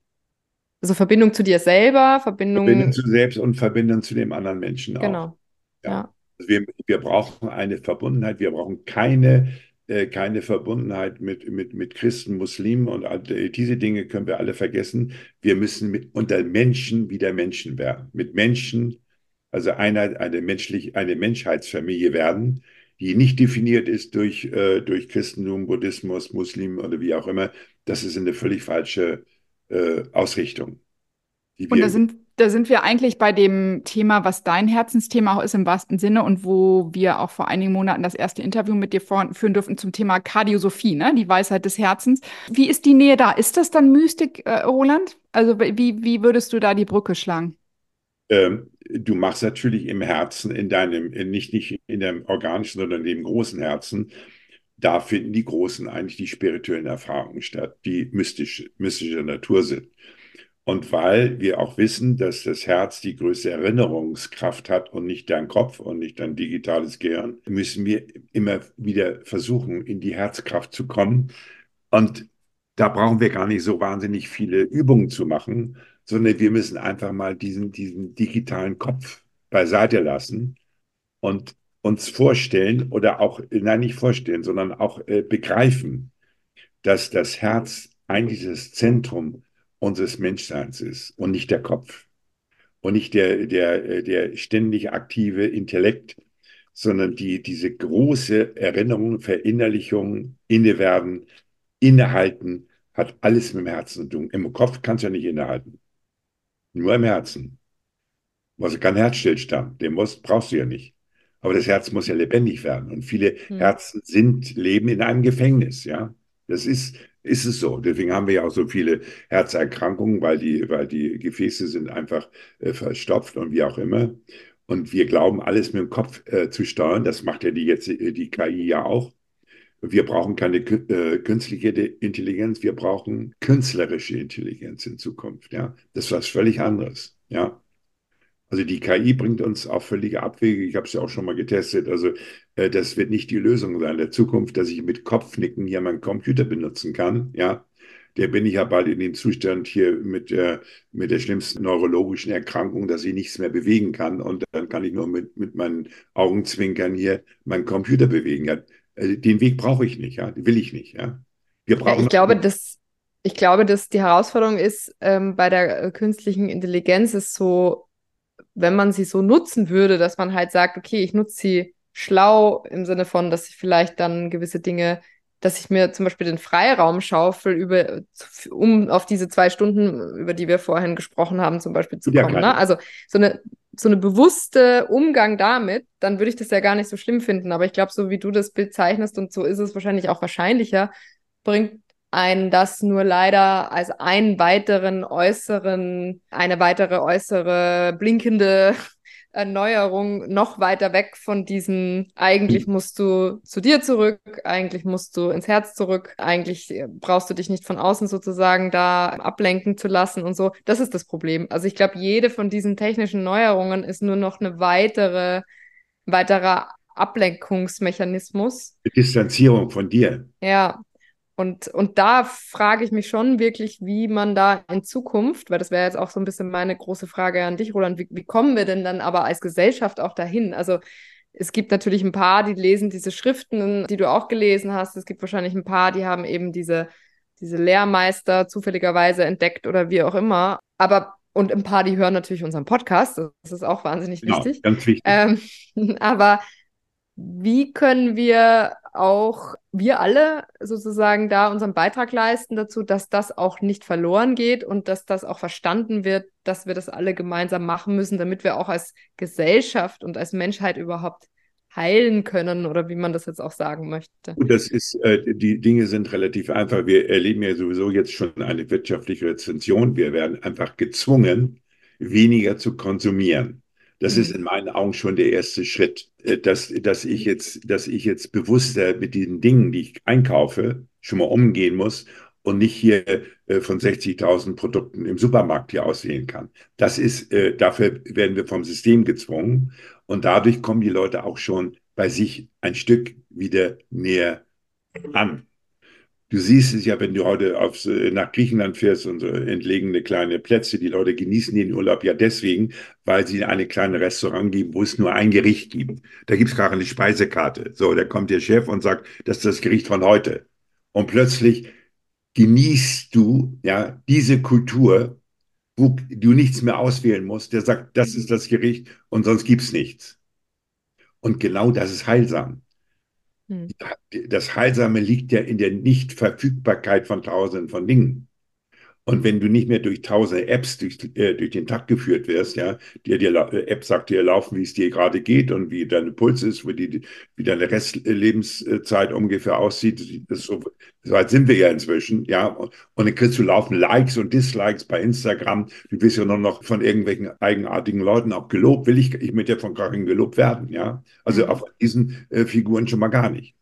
Also Verbindung zu dir selber, Verbindung. Verbindung zu selbst und Verbindung zu dem anderen Menschen genau. auch. Genau. Ja. ja. Also wir, wir brauchen eine Verbundenheit, wir brauchen keine, keine Verbundenheit mit, mit, mit Christen, Muslimen und all, diese Dinge können wir alle vergessen. Wir müssen mit, unter Menschen wieder Menschen werden. Mit Menschen, also eine, eine, menschlich, eine Menschheitsfamilie werden, die nicht definiert ist durch, äh, durch Christentum, Buddhismus, Muslim oder wie auch immer. Das ist eine völlig falsche äh, Ausrichtung. und da sind da sind wir eigentlich bei dem Thema, was dein Herzensthema auch ist im wahrsten Sinne und wo wir auch vor einigen Monaten das erste Interview mit dir führen durften zum Thema Kardiosophie, ne? die Weisheit des Herzens. Wie ist die Nähe da? Ist das dann Mystik, äh, Roland? Also wie, wie würdest du da die Brücke schlagen? Ähm, du machst natürlich im Herzen, in deinem, nicht, nicht in deinem organischen, sondern in dem großen Herzen, da finden die großen eigentlich die spirituellen Erfahrungen statt, die mystisch, mystischer Natur sind. Und weil wir auch wissen, dass das Herz die größte Erinnerungskraft hat und nicht dein Kopf und nicht dein digitales Gehirn, müssen wir immer wieder versuchen, in die Herzkraft zu kommen. Und da brauchen wir gar nicht so wahnsinnig viele Übungen zu machen, sondern wir müssen einfach mal diesen, diesen digitalen Kopf beiseite lassen und uns vorstellen oder auch, nein, nicht vorstellen, sondern auch äh, begreifen, dass das Herz eigentlich das Zentrum unseres Menschseins ist und nicht der Kopf und nicht der, der, der ständig aktive Intellekt, sondern die, diese große Erinnerung, Verinnerlichung, Innewerden, Innehalten, hat alles mit dem Herzen zu tun. Im Kopf kannst du ja nicht innehalten. Nur im Herzen. Also kein Herzstillstand, den musst, brauchst du ja nicht. Aber das Herz muss ja lebendig werden. Und viele hm. Herzen sind, leben in einem Gefängnis, ja. Das ist, ist es so. Deswegen haben wir ja auch so viele Herzerkrankungen, weil die, weil die Gefäße sind einfach äh, verstopft und wie auch immer. Und wir glauben, alles mit dem Kopf äh, zu steuern. Das macht ja die jetzt äh, die KI ja auch. Wir brauchen keine äh, künstliche Intelligenz, wir brauchen künstlerische Intelligenz in Zukunft. Ja, das ist was völlig anderes. Ja, also die KI bringt uns auf völlige Abwege. Ich habe es ja auch schon mal getestet. Also äh, das wird nicht die Lösung sein der Zukunft, dass ich mit Kopfnicken hier meinen Computer benutzen kann. Ja, der bin ich ja bald in dem Zustand hier mit, äh, mit der schlimmsten neurologischen Erkrankung, dass ich nichts mehr bewegen kann. Und dann kann ich nur mit, mit meinen Augenzwinkern hier meinen Computer bewegen. Ja, äh, den Weg brauche ich nicht, ja, will ich nicht. Ja. Wir brauchen ja, ich glaube, dass ich glaube, dass die Herausforderung ist ähm, bei der äh, künstlichen Intelligenz ist so wenn man sie so nutzen würde, dass man halt sagt, okay, ich nutze sie schlau im Sinne von, dass ich vielleicht dann gewisse Dinge, dass ich mir zum Beispiel den Freiraum schaufel, über, um auf diese zwei Stunden, über die wir vorhin gesprochen haben, zum Beispiel zu kommen. Ne? Also so eine, so eine bewusste Umgang damit, dann würde ich das ja gar nicht so schlimm finden. Aber ich glaube, so wie du das Bild zeichnest und so ist es wahrscheinlich auch wahrscheinlicher, bringt einen das nur leider als einen weiteren äußeren, eine weitere äußere blinkende Erneuerung noch weiter weg von diesem, eigentlich musst du zu dir zurück, eigentlich musst du ins Herz zurück, eigentlich brauchst du dich nicht von außen sozusagen da ablenken zu lassen und so. Das ist das Problem. Also ich glaube, jede von diesen technischen Neuerungen ist nur noch eine weitere, weiterer Ablenkungsmechanismus. Distanzierung von dir. Ja, und, und da frage ich mich schon wirklich, wie man da in Zukunft, weil das wäre jetzt auch so ein bisschen meine große Frage an dich, Roland, wie, wie kommen wir denn dann aber als Gesellschaft auch dahin? Also es gibt natürlich ein paar, die lesen diese Schriften, die du auch gelesen hast. Es gibt wahrscheinlich ein paar, die haben eben diese, diese Lehrmeister zufälligerweise entdeckt oder wie auch immer. Aber und ein paar, die hören natürlich unseren Podcast. Das ist auch wahnsinnig genau, wichtig. Ganz wichtig. Ähm, aber wie können wir auch, wir alle sozusagen da unseren Beitrag leisten dazu, dass das auch nicht verloren geht und dass das auch verstanden wird, dass wir das alle gemeinsam machen müssen, damit wir auch als Gesellschaft und als Menschheit überhaupt heilen können oder wie man das jetzt auch sagen möchte. Und das ist, äh, die Dinge sind relativ einfach. Wir erleben ja sowieso jetzt schon eine wirtschaftliche Rezension. Wir werden einfach gezwungen, weniger zu konsumieren. Das ist mhm. in meinen Augen schon der erste Schritt, äh, dass, dass, ich jetzt, dass ich jetzt bewusster mit den Dingen, die ich einkaufe, schon mal umgehen muss und nicht hier äh, von 60.000 Produkten im Supermarkt hier auswählen kann. Das ist, äh, dafür werden wir vom System gezwungen und dadurch kommen die Leute auch schon bei sich ein Stück wieder näher an. Du siehst es ja, wenn du heute aufs, äh, nach Griechenland fährst und so entlegene kleine Plätze, die Leute genießen den Urlaub ja deswegen, weil sie eine kleine Restaurant geben, wo es nur ein Gericht gibt. Da gibt es gerade eine Speisekarte. So, da kommt der Chef und sagt, das ist das Gericht von heute. Und plötzlich genießt du ja diese Kultur, wo du nichts mehr auswählen musst. Der sagt, das ist das Gericht und sonst gibt's nichts. Und genau das ist heilsam. Hm. Das Heilsame liegt ja in der Nichtverfügbarkeit von Tausenden von Dingen. Und wenn du nicht mehr durch tausende Apps durch, äh, durch den Tag geführt wirst, ja, die dir äh, App sagt dir laufen, wie es dir gerade geht und wie dein Puls ist, wie, die, wie deine Restlebenszeit ungefähr aussieht. Das so, so weit sind wir ja inzwischen, ja. Und, dann kriegst du laufen Likes und Dislikes bei Instagram. Du wirst ja nur noch von irgendwelchen eigenartigen Leuten auch gelobt. Will ich, ich möchte ja von keinem gelobt werden, ja. Also mhm. auf diesen äh, Figuren schon mal gar nicht.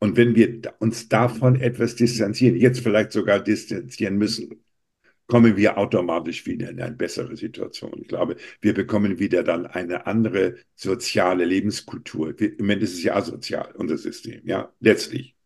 Und wenn wir uns davon etwas distanzieren, jetzt vielleicht sogar distanzieren müssen, kommen wir automatisch wieder in eine bessere Situation. Ich glaube, wir bekommen wieder dann eine andere soziale Lebenskultur. Im Moment ist es ja asozial, unser System, ja, letztlich.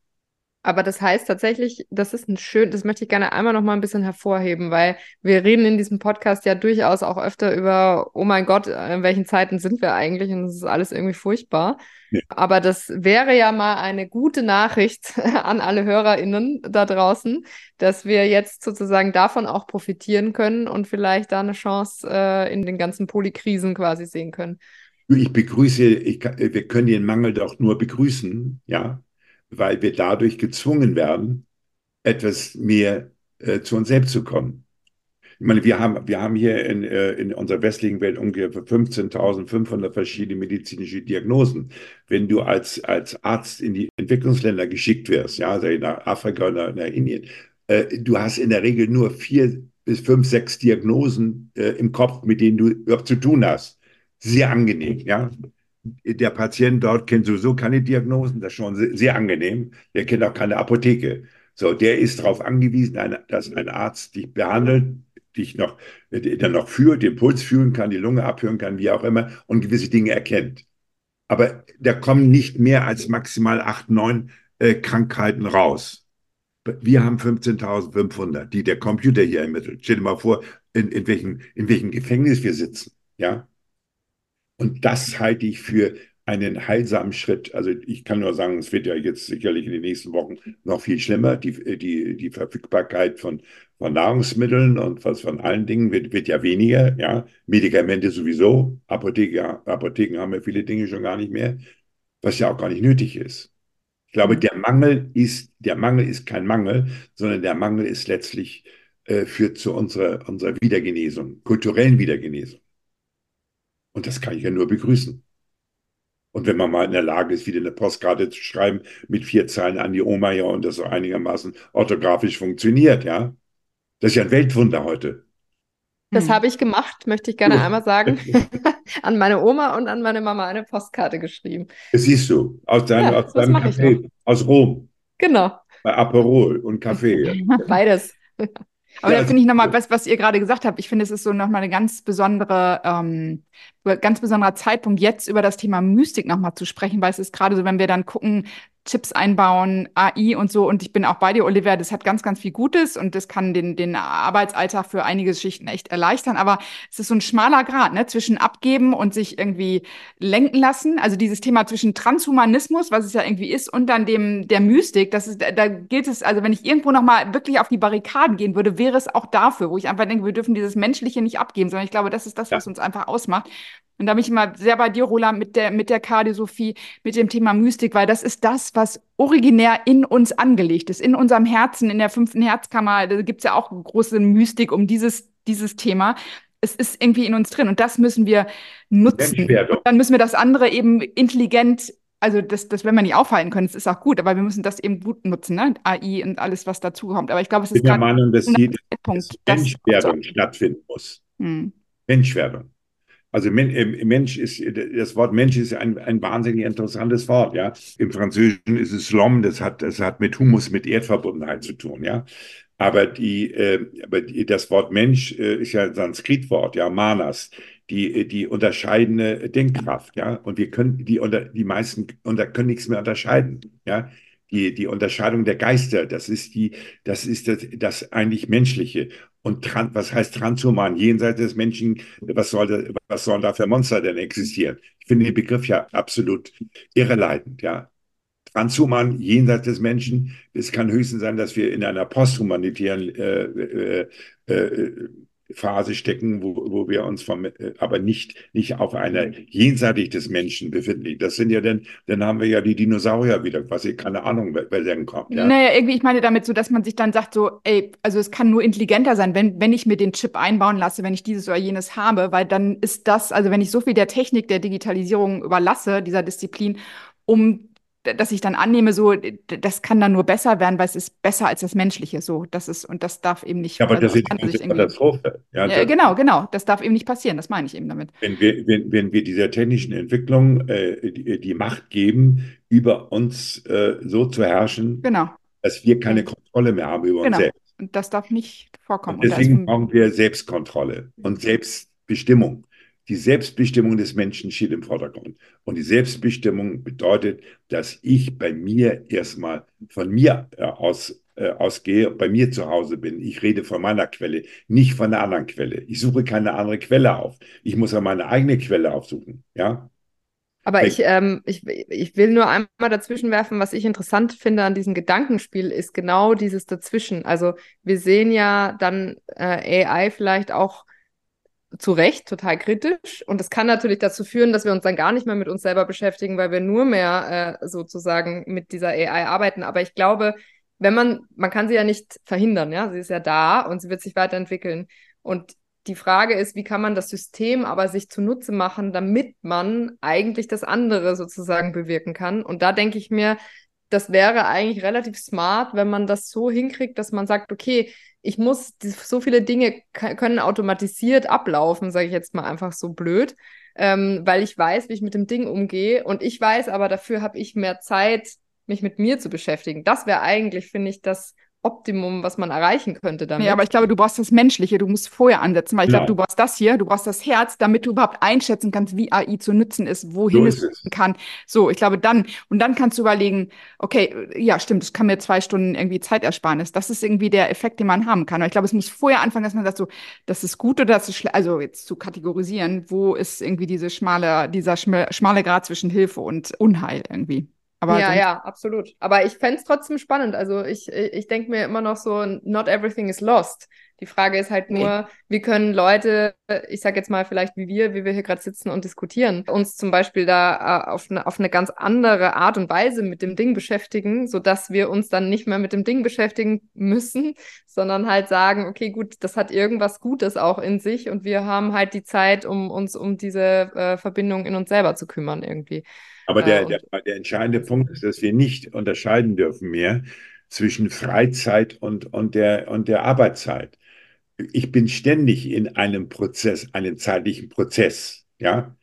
Aber das heißt tatsächlich, das ist ein schön, das möchte ich gerne einmal noch mal ein bisschen hervorheben, weil wir reden in diesem Podcast ja durchaus auch öfter über, oh mein Gott, in welchen Zeiten sind wir eigentlich? Und das ist alles irgendwie furchtbar. Ja. Aber das wäre ja mal eine gute Nachricht an alle HörerInnen da draußen, dass wir jetzt sozusagen davon auch profitieren können und vielleicht da eine Chance äh, in den ganzen Polykrisen quasi sehen können. Ich begrüße, ich, wir können den Mangel doch nur begrüßen, ja weil wir dadurch gezwungen werden, etwas mehr äh, zu uns selbst zu kommen. Ich meine, wir haben, wir haben hier in, äh, in unserer westlichen Welt ungefähr 15.500 verschiedene medizinische Diagnosen. Wenn du als, als Arzt in die Entwicklungsländer geschickt wirst, ja, also nach Afrika oder nach Indien, äh, du hast in der Regel nur vier bis fünf, sechs Diagnosen äh, im Kopf, mit denen du überhaupt zu tun hast. Sehr angenehm, ja der Patient dort kennt sowieso keine Diagnosen, das ist schon sehr, angenehm. Der kennt auch keine Apotheke. So, der ist darauf angewiesen, dass ein Arzt dich behandelt, dich noch, der noch führt, den Puls fühlen kann, die Lunge abhören kann, wie auch immer, und gewisse Dinge erkennt. Aber da kommen nicht mehr als maximal acht, neun äh, Krankheiten raus. Wir haben 15.500, die der Computer hier ermittelt. Stell dir mal vor, in, in, welchem, in welchem Gefängnis wir sitzen. Ja, und das halte ich für einen heilsamen Schritt. Also ich kann nur sagen, es wird ja jetzt sicherlich in den nächsten Wochen noch viel schlimmer. Die, die, die Verfügbarkeit von, von Nahrungsmitteln und was von allen Dingen wird, wird ja weniger. Ja, Medikamente sowieso. Apotheke, Apotheken haben ja viele Dinge schon gar nicht mehr, was ja auch gar nicht nötig ist. Ich glaube, der Mangel ist, der Mangel ist kein Mangel, sondern der Mangel ist letztlich äh, führt zu unserer, unserer Wiedergenesung, kulturellen Wiedergenesung. Und das kann ich ja nur begrüßen. Und wenn man mal in der Lage ist, wieder eine Postkarte zu schreiben mit vier Zeilen an die Oma, ja, und das so einigermaßen orthografisch funktioniert, ja. Das ist ja ein Weltwunder heute. Das hm. habe ich gemacht, möchte ich gerne einmal sagen. an meine Oma und an meine Mama eine Postkarte geschrieben. Das siehst du, aus deinem, ja, aus deinem Café, aus Rom. Genau. Bei Aperol und Kaffee. Beides. Aber ja, da finde ich nochmal, was, was ihr gerade gesagt habt, ich finde, es ist so nochmal eine ganz besondere, ähm, ganz besonderer Zeitpunkt, jetzt über das Thema Mystik nochmal zu sprechen, weil es ist gerade so, wenn wir dann gucken, Chips einbauen, AI und so. Und ich bin auch bei dir, Olivia, das hat ganz, ganz viel Gutes und das kann den, den Arbeitsalltag für einige Schichten echt erleichtern. Aber es ist so ein schmaler Grad ne, zwischen abgeben und sich irgendwie lenken lassen. Also dieses Thema zwischen Transhumanismus, was es ja irgendwie ist, und dann dem der Mystik. Das ist, da gilt es, also wenn ich irgendwo nochmal wirklich auf die Barrikaden gehen würde, wäre es auch dafür, wo ich einfach denke, wir dürfen dieses Menschliche nicht abgeben, sondern ich glaube, das ist das, was uns einfach ausmacht. Und da bin ich immer sehr bei dir, Roland, mit der, mit der Kardiosophie, mit dem Thema Mystik, weil das ist das, was originär in uns angelegt ist, in unserem Herzen, in der fünften Herzkammer. Da gibt es ja auch große Mystik um dieses, dieses Thema. Es ist irgendwie in uns drin und das müssen wir nutzen. Und dann müssen wir das andere eben intelligent also das, das werden wir nicht aufhalten können, es ist auch gut, aber wir müssen das eben gut nutzen, ne? AI und alles, was dazukommt. Aber ich glaube, es ist ich bin der Meinung, dass die Menschwerdung stattfinden muss. Hm. Menschwerdung. Also äh, Mensch ist, das Wort Mensch ist ein, ein wahnsinnig interessantes Wort, ja. Im Französischen ist es Lom, das hat, das hat mit Humus, mit Erdverbundenheit zu tun, ja. Aber die, äh, aber die, das Wort Mensch äh, ist ja ein Sanskritwort, ja, Manas, die, die unterscheidende Denkkraft, ja. Und wir können, die unter, die meisten unter, können nichts mehr unterscheiden, ja. Die, die Unterscheidung der Geister, das ist die, das ist das, das eigentlich Menschliche. Und was heißt transhuman? Jenseits des Menschen, was soll, da, was sollen da für Monster denn existieren? Ich finde den Begriff ja absolut irreleitend, ja. Transhuman, jenseits des Menschen, es kann höchstens sein, dass wir in einer posthumanitären äh, äh, äh, Phase stecken, wo, wo wir uns vom, äh, aber nicht, nicht auf einer jenseitig des Menschen befinden. Das sind ja dann, dann haben wir ja die Dinosaurier wieder, was ich keine Ahnung, wer, wer denn kommt. Ja? Naja, irgendwie, ich meine damit so, dass man sich dann sagt, so, ey, also es kann nur intelligenter sein, wenn, wenn ich mir den Chip einbauen lasse, wenn ich dieses oder jenes habe, weil dann ist das, also wenn ich so viel der Technik, der Digitalisierung überlasse, dieser Disziplin, um dass ich dann annehme, so, das kann dann nur besser werden, weil es ist besser als das Menschliche. So, das ist, und das darf eben nicht. Ja, aber also, das ist eine Katastrophe. Ja, ja, genau, genau. Das darf eben nicht passieren. Das meine ich eben damit. Wenn wir, wenn, wenn wir dieser technischen Entwicklung äh, die, die, Macht geben, über uns äh, so zu herrschen, genau. dass wir keine Kontrolle mehr haben über genau. uns selbst. Und das darf nicht vorkommen. Und deswegen und brauchen wir Selbstkontrolle und Selbstbestimmung. Die Selbstbestimmung des Menschen steht im Vordergrund. Und die Selbstbestimmung bedeutet, dass ich bei mir erstmal von mir äh, aus äh, ausgehe, bei mir zu Hause bin. Ich rede von meiner Quelle, nicht von einer anderen Quelle. Ich suche keine andere Quelle auf. Ich muss ja meine eigene Quelle aufsuchen. Ja. Aber ich, ähm, ich, ich will nur einmal dazwischen werfen, was ich interessant finde an diesem Gedankenspiel, ist genau dieses Dazwischen. Also wir sehen ja dann äh, AI vielleicht auch zu Recht total kritisch. Und das kann natürlich dazu führen, dass wir uns dann gar nicht mehr mit uns selber beschäftigen, weil wir nur mehr äh, sozusagen mit dieser AI arbeiten. Aber ich glaube, wenn man, man kann sie ja nicht verhindern, ja, sie ist ja da und sie wird sich weiterentwickeln. Und die Frage ist, wie kann man das System aber sich zunutze machen, damit man eigentlich das andere sozusagen bewirken kann. Und da denke ich mir, das wäre eigentlich relativ smart, wenn man das so hinkriegt, dass man sagt, okay, ich muss, so viele Dinge können automatisiert ablaufen, sage ich jetzt mal einfach so blöd, ähm, weil ich weiß, wie ich mit dem Ding umgehe und ich weiß aber, dafür habe ich mehr Zeit, mich mit mir zu beschäftigen. Das wäre eigentlich, finde ich, das Optimum, was man erreichen könnte damit. Ja, aber ich glaube, du brauchst das Menschliche, du musst vorher ansetzen, weil ich glaube, du brauchst das hier, du brauchst das Herz, damit du überhaupt einschätzen kannst, wie AI zu nutzen ist, wohin so es nutzen kann. So, ich glaube dann, und dann kannst du überlegen, okay, ja, stimmt, das kann mir zwei Stunden irgendwie Zeit ersparen. Das ist irgendwie der Effekt, den man haben kann. Und ich glaube, es muss vorher anfangen, dass man sagt, so, das ist gut oder das ist schlecht, also jetzt zu kategorisieren, wo ist irgendwie diese schmale, dieser schmale Grad zwischen Hilfe und Unheil irgendwie. Aber ja, ja, absolut. Aber ich fände es trotzdem spannend. Also ich, ich denke mir immer noch so, not everything is lost. Die Frage ist halt nur, nee. wie können Leute, ich sage jetzt mal vielleicht wie wir, wie wir hier gerade sitzen und diskutieren, uns zum Beispiel da äh, auf, eine, auf eine ganz andere Art und Weise mit dem Ding beschäftigen, sodass wir uns dann nicht mehr mit dem Ding beschäftigen müssen, sondern halt sagen, okay, gut, das hat irgendwas Gutes auch in sich und wir haben halt die Zeit, um uns um diese äh, Verbindung in uns selber zu kümmern irgendwie. Aber der, äh, der, der entscheidende Punkt ist, dass wir nicht unterscheiden dürfen mehr zwischen Freizeit und, und, der, und der Arbeitszeit. Ich bin ständig in einem Prozess, einem zeitlichen Prozess, ja,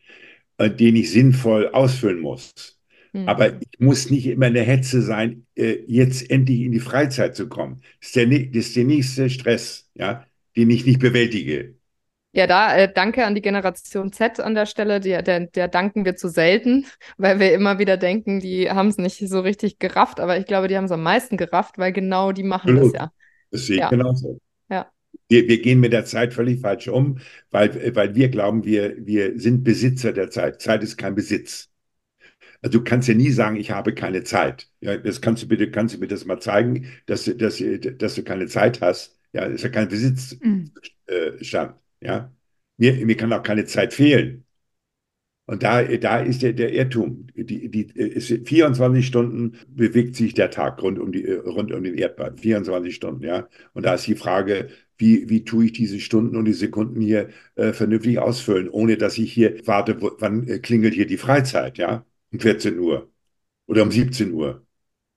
äh, den ich sinnvoll ausfüllen muss. Mhm. Aber ich muss nicht immer in der Hetze sein, äh, jetzt endlich in die Freizeit zu kommen. Das ist der, das ist der nächste Stress, ja, den ich nicht bewältige. Ja, da äh, danke an die Generation Z an der Stelle. Die, der, der danken wir zu selten, weil wir immer wieder denken, die haben es nicht so richtig gerafft. Aber ich glaube, die haben es am meisten gerafft, weil genau die machen Absolut. das ja. Das sehe ich ja. genauso. Wir, wir gehen mit der Zeit völlig falsch um, weil, weil wir glauben, wir, wir sind Besitzer der Zeit. Zeit ist kein Besitz. Also du kannst ja nie sagen, ich habe keine Zeit. Ja, das kannst du bitte, kannst du mir das mal zeigen, dass, dass, dass du keine Zeit hast. Ja, das ist ja kein Besitzstand. Mhm. Äh, ja? Mir, mir kann auch keine Zeit fehlen. Und da, da ist der, der Irrtum. Die, die, ist 24 Stunden bewegt sich der Tag rund um, die, rund um den Erdball. 24 Stunden, ja. Und da ist die Frage, wie, wie tue ich diese Stunden und die Sekunden hier äh, vernünftig ausfüllen, ohne dass ich hier warte, wo, wann äh, klingelt hier die Freizeit, ja? Um 14 Uhr oder um 17 Uhr.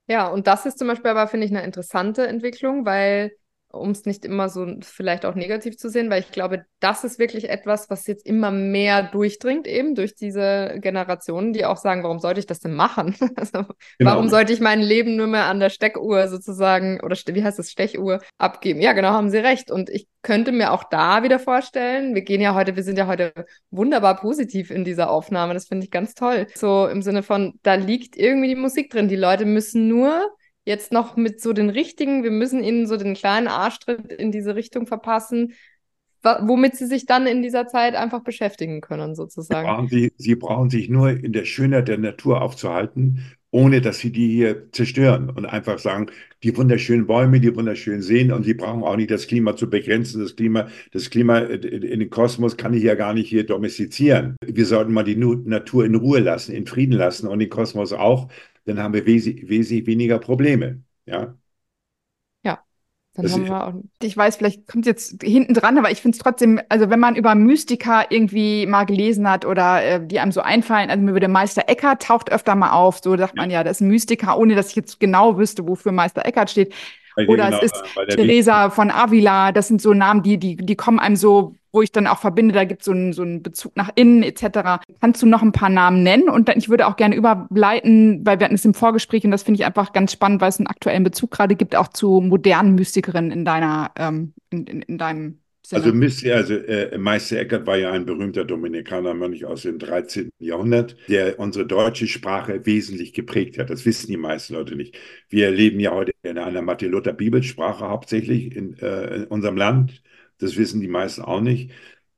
Ja, und das ist zum Beispiel aber, finde ich, eine interessante Entwicklung, weil um es nicht immer so vielleicht auch negativ zu sehen, weil ich glaube, das ist wirklich etwas, was jetzt immer mehr durchdringt, eben durch diese Generationen, die auch sagen, warum sollte ich das denn machen? Also, genau. Warum sollte ich mein Leben nur mehr an der Steckuhr sozusagen, oder wie heißt das, Stechuhr abgeben? Ja, genau, haben Sie recht. Und ich könnte mir auch da wieder vorstellen, wir gehen ja heute, wir sind ja heute wunderbar positiv in dieser Aufnahme, das finde ich ganz toll. So im Sinne von, da liegt irgendwie die Musik drin. Die Leute müssen nur jetzt noch mit so den richtigen, wir müssen ihnen so den kleinen Arschtritt in diese Richtung verpassen, womit sie sich dann in dieser Zeit einfach beschäftigen können, sozusagen. Sie brauchen, sie, sie brauchen sich nur in der Schönheit der Natur aufzuhalten ohne dass sie die hier zerstören und einfach sagen, die wunderschönen Bäume, die wunderschönen Seen und sie brauchen auch nicht das Klima zu begrenzen. Das Klima, das Klima in den Kosmos kann ich ja gar nicht hier domestizieren. Wir sollten mal die Natur in Ruhe lassen, in Frieden lassen und den Kosmos auch, dann haben wir wesentlich, wesentlich weniger Probleme. Ja. Dann haben wir auch, ich weiß, vielleicht kommt jetzt hinten dran, aber ich finde es trotzdem, also wenn man über Mystiker irgendwie mal gelesen hat oder äh, die einem so einfallen, also mir würde Meister Eckhart taucht öfter mal auf, so sagt man ja, das ist ein Mystiker, ohne dass ich jetzt genau wüsste, wofür Meister Eckhart steht. Oder genau, es ist Teresa von Avila, das sind so Namen, die, die, die kommen einem so wo ich dann auch verbinde, da gibt es so einen, so einen Bezug nach innen etc. Kannst du noch ein paar Namen nennen? Und dann, ich würde auch gerne überleiten, weil wir hatten es im Vorgespräch und das finde ich einfach ganz spannend, weil es einen aktuellen Bezug gerade gibt, auch zu modernen Mystikerinnen in deiner, ähm, in, in, in deinem Sinne. Also, also äh, Meister Eckert war ja ein berühmter Dominikanermönch aus dem 13. Jahrhundert, der unsere deutsche Sprache wesentlich geprägt hat. Das wissen die meisten Leute nicht. Wir leben ja heute in einer Mathe-Luther-Bibelsprache hauptsächlich in, äh, in unserem Land. Das wissen die meisten auch nicht.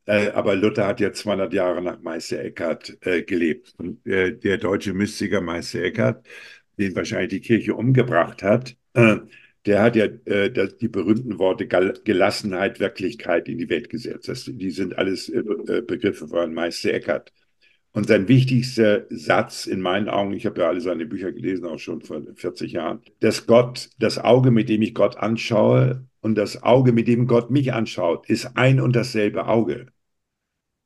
Äh, aber Luther hat ja 200 Jahre nach Meister Eckhart äh, gelebt. Und äh, der deutsche Mystiker Meister Eckhart, den wahrscheinlich die Kirche umgebracht hat, der hat ja die berühmten Worte Gelassenheit, Wirklichkeit in die Welt gesetzt. Die sind alles Begriffe von Meister Eckhart. Und sein wichtigster Satz in meinen Augen, ich habe ja alle seine Bücher gelesen, auch schon vor 40 Jahren, dass Gott, das Auge, mit dem ich Gott anschaue, und das Auge, mit dem Gott mich anschaut, ist ein und dasselbe Auge.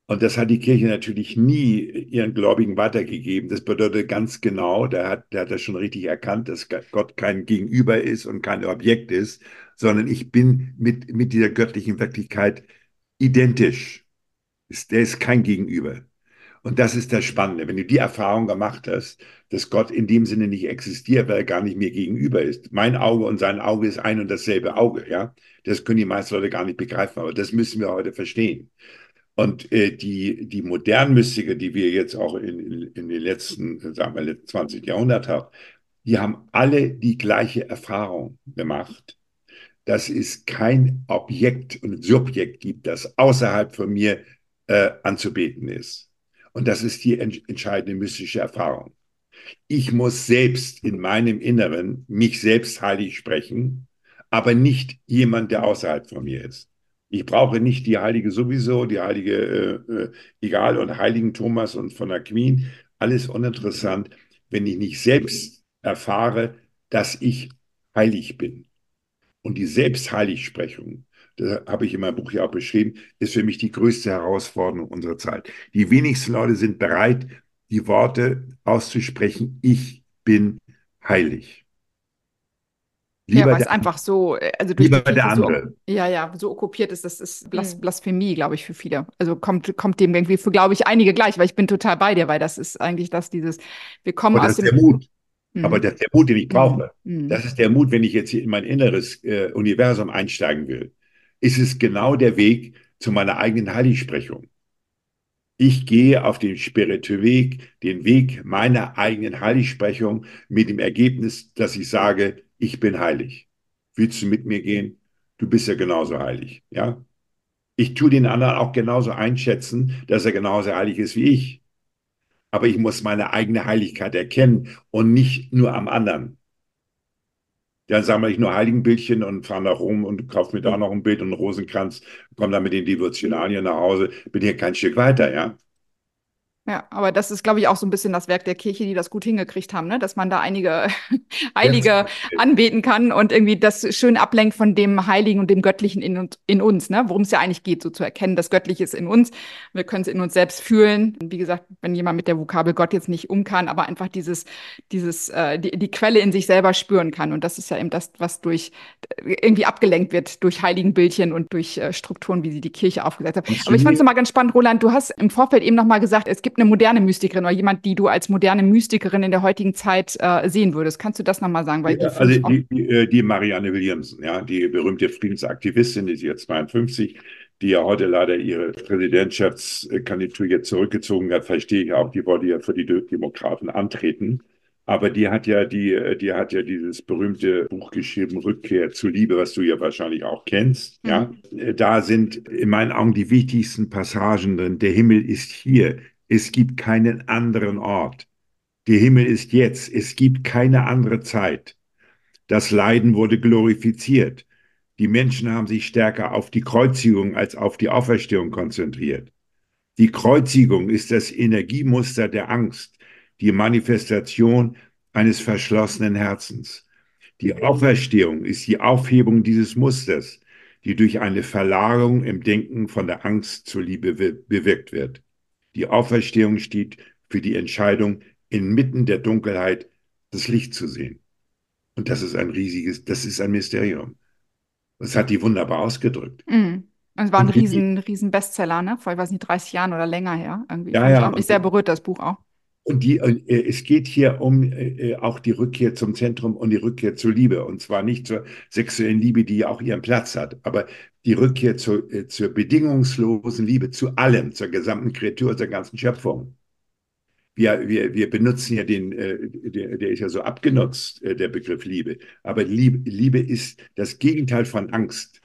Und das hat die Kirche natürlich nie ihren Gläubigen weitergegeben. Das bedeutet ganz genau, der hat, der hat das schon richtig erkannt, dass Gott kein Gegenüber ist und kein Objekt ist, sondern ich bin mit, mit dieser göttlichen Wirklichkeit identisch. Der ist kein Gegenüber. Und das ist das Spannende. Wenn du die Erfahrung gemacht hast, dass Gott in dem Sinne nicht existiert, weil er gar nicht mir gegenüber ist. Mein Auge und sein Auge ist ein und dasselbe Auge, ja. Das können die meisten Leute gar nicht begreifen, aber das müssen wir heute verstehen. Und äh, die, die modernen Mystiker, die wir jetzt auch in, in, in den letzten, sagen wir, 20 Jahrhundert haben, die haben alle die gleiche Erfahrung gemacht, dass es kein Objekt und Subjekt gibt, das außerhalb von mir äh, anzubeten ist. Und das ist die entscheidende mystische Erfahrung. Ich muss selbst in meinem Inneren mich selbst heilig sprechen, aber nicht jemand, der außerhalb von mir ist. Ich brauche nicht die Heilige sowieso, die Heilige, äh, äh, egal, und Heiligen Thomas und von Aquin, alles uninteressant, wenn ich nicht selbst erfahre, dass ich heilig bin. Und die Selbstheiligsprechung das habe ich in meinem Buch ja auch beschrieben, ist für mich die größte Herausforderung unserer Zeit. Die wenigsten Leute sind bereit, die Worte auszusprechen, ich bin heilig. Lieber ja, weil es einfach so, äh, also durch lieber die der andere. So, ja, ja, so okkupiert ist, das ist Blas mhm. Blasphemie, glaube ich, für viele. Also kommt, kommt dem irgendwie für, glaube ich, einige gleich, weil ich bin total bei dir, weil das ist eigentlich das, dieses, wir kommen Aber aus dem. Der Mut. Mhm. Aber das ist der Mut, den ich brauche. Mhm. Das ist der Mut, wenn ich jetzt hier in mein inneres äh, Universum einsteigen will ist es genau der Weg zu meiner eigenen Heiligsprechung. Ich gehe auf den spirituellen Weg, den Weg meiner eigenen Heiligsprechung mit dem Ergebnis, dass ich sage, ich bin heilig. Willst du mit mir gehen? Du bist ja genauso heilig, ja? Ich tue den anderen auch genauso einschätzen, dass er genauso heilig ist wie ich. Aber ich muss meine eigene Heiligkeit erkennen und nicht nur am anderen. Dann sammle ich nur Heiligenbildchen und fahre nach Rom und kaufe mir da noch ein Bild und einen Rosenkranz, komme dann mit den Devotionalien nach Hause, bin hier kein Stück weiter, ja. Ja, aber das ist, glaube ich, auch so ein bisschen das Werk der Kirche, die das gut hingekriegt haben, ne? dass man da einige Heilige anbeten kann und irgendwie das schön ablenkt von dem Heiligen und dem Göttlichen in, in uns, ne? worum es ja eigentlich geht, so zu erkennen, das Göttliche ist in uns. Wir können es in uns selbst fühlen. Wie gesagt, wenn jemand mit der Vokabel Gott jetzt nicht um kann, aber einfach dieses, dieses, äh, die, die Quelle in sich selber spüren kann. Und das ist ja eben das, was durch irgendwie abgelenkt wird durch Heiligenbildchen und durch äh, Strukturen, wie sie die Kirche aufgesetzt hat. Aber ich fand es nochmal ganz spannend, Roland, du hast im Vorfeld eben nochmal gesagt, es gibt gibt eine moderne Mystikerin oder jemand, die du als moderne Mystikerin in der heutigen Zeit äh, sehen würdest. Kannst du das nochmal sagen? Weil ja, die also die, die, äh, die, Marianne Williamson, ja, die berühmte Friedensaktivistin, die ist jetzt 52, die ja heute leider ihre Präsidentschaftskandidatur jetzt zurückgezogen hat, verstehe ich auch, die wollte ja für die Demokraten antreten. Aber die hat ja die, die hat ja dieses berühmte Buch geschrieben, Rückkehr zur Liebe, was du ja wahrscheinlich auch kennst. Mhm. Ja, da sind in meinen Augen die wichtigsten Passagen drin. Der Himmel ist hier. Es gibt keinen anderen Ort, Der Himmel ist jetzt. Es gibt keine andere Zeit. Das Leiden wurde glorifiziert. Die Menschen haben sich stärker auf die Kreuzigung als auf die Auferstehung konzentriert. Die Kreuzigung ist das Energiemuster der Angst, die Manifestation eines verschlossenen Herzens. Die Auferstehung ist die Aufhebung dieses Musters, die durch eine Verlagerung im Denken von der Angst zur Liebe bewirkt wird. Die Auferstehung steht für die Entscheidung, inmitten der Dunkelheit das Licht zu sehen. Und das ist ein riesiges, das ist ein Mysterium. Das hat die wunderbar ausgedrückt. Mhm. Und es war ein riesen, riesen Bestseller, ne? Vor, ich weiß nicht, 30 Jahren oder länger her. Irgendwie. Ja, ja. Ich mich sehr berührt, das Buch auch. Und die, äh, es geht hier um äh, auch die Rückkehr zum Zentrum und die Rückkehr zur Liebe. Und zwar nicht zur sexuellen Liebe, die ja auch ihren Platz hat, aber die Rückkehr zur, äh, zur bedingungslosen Liebe, zu allem, zur gesamten Kreatur, zur ganzen Schöpfung. Wir, wir, wir benutzen ja den, äh, der, der ist ja so abgenutzt, äh, der Begriff Liebe. Aber Liebe, Liebe ist das Gegenteil von Angst.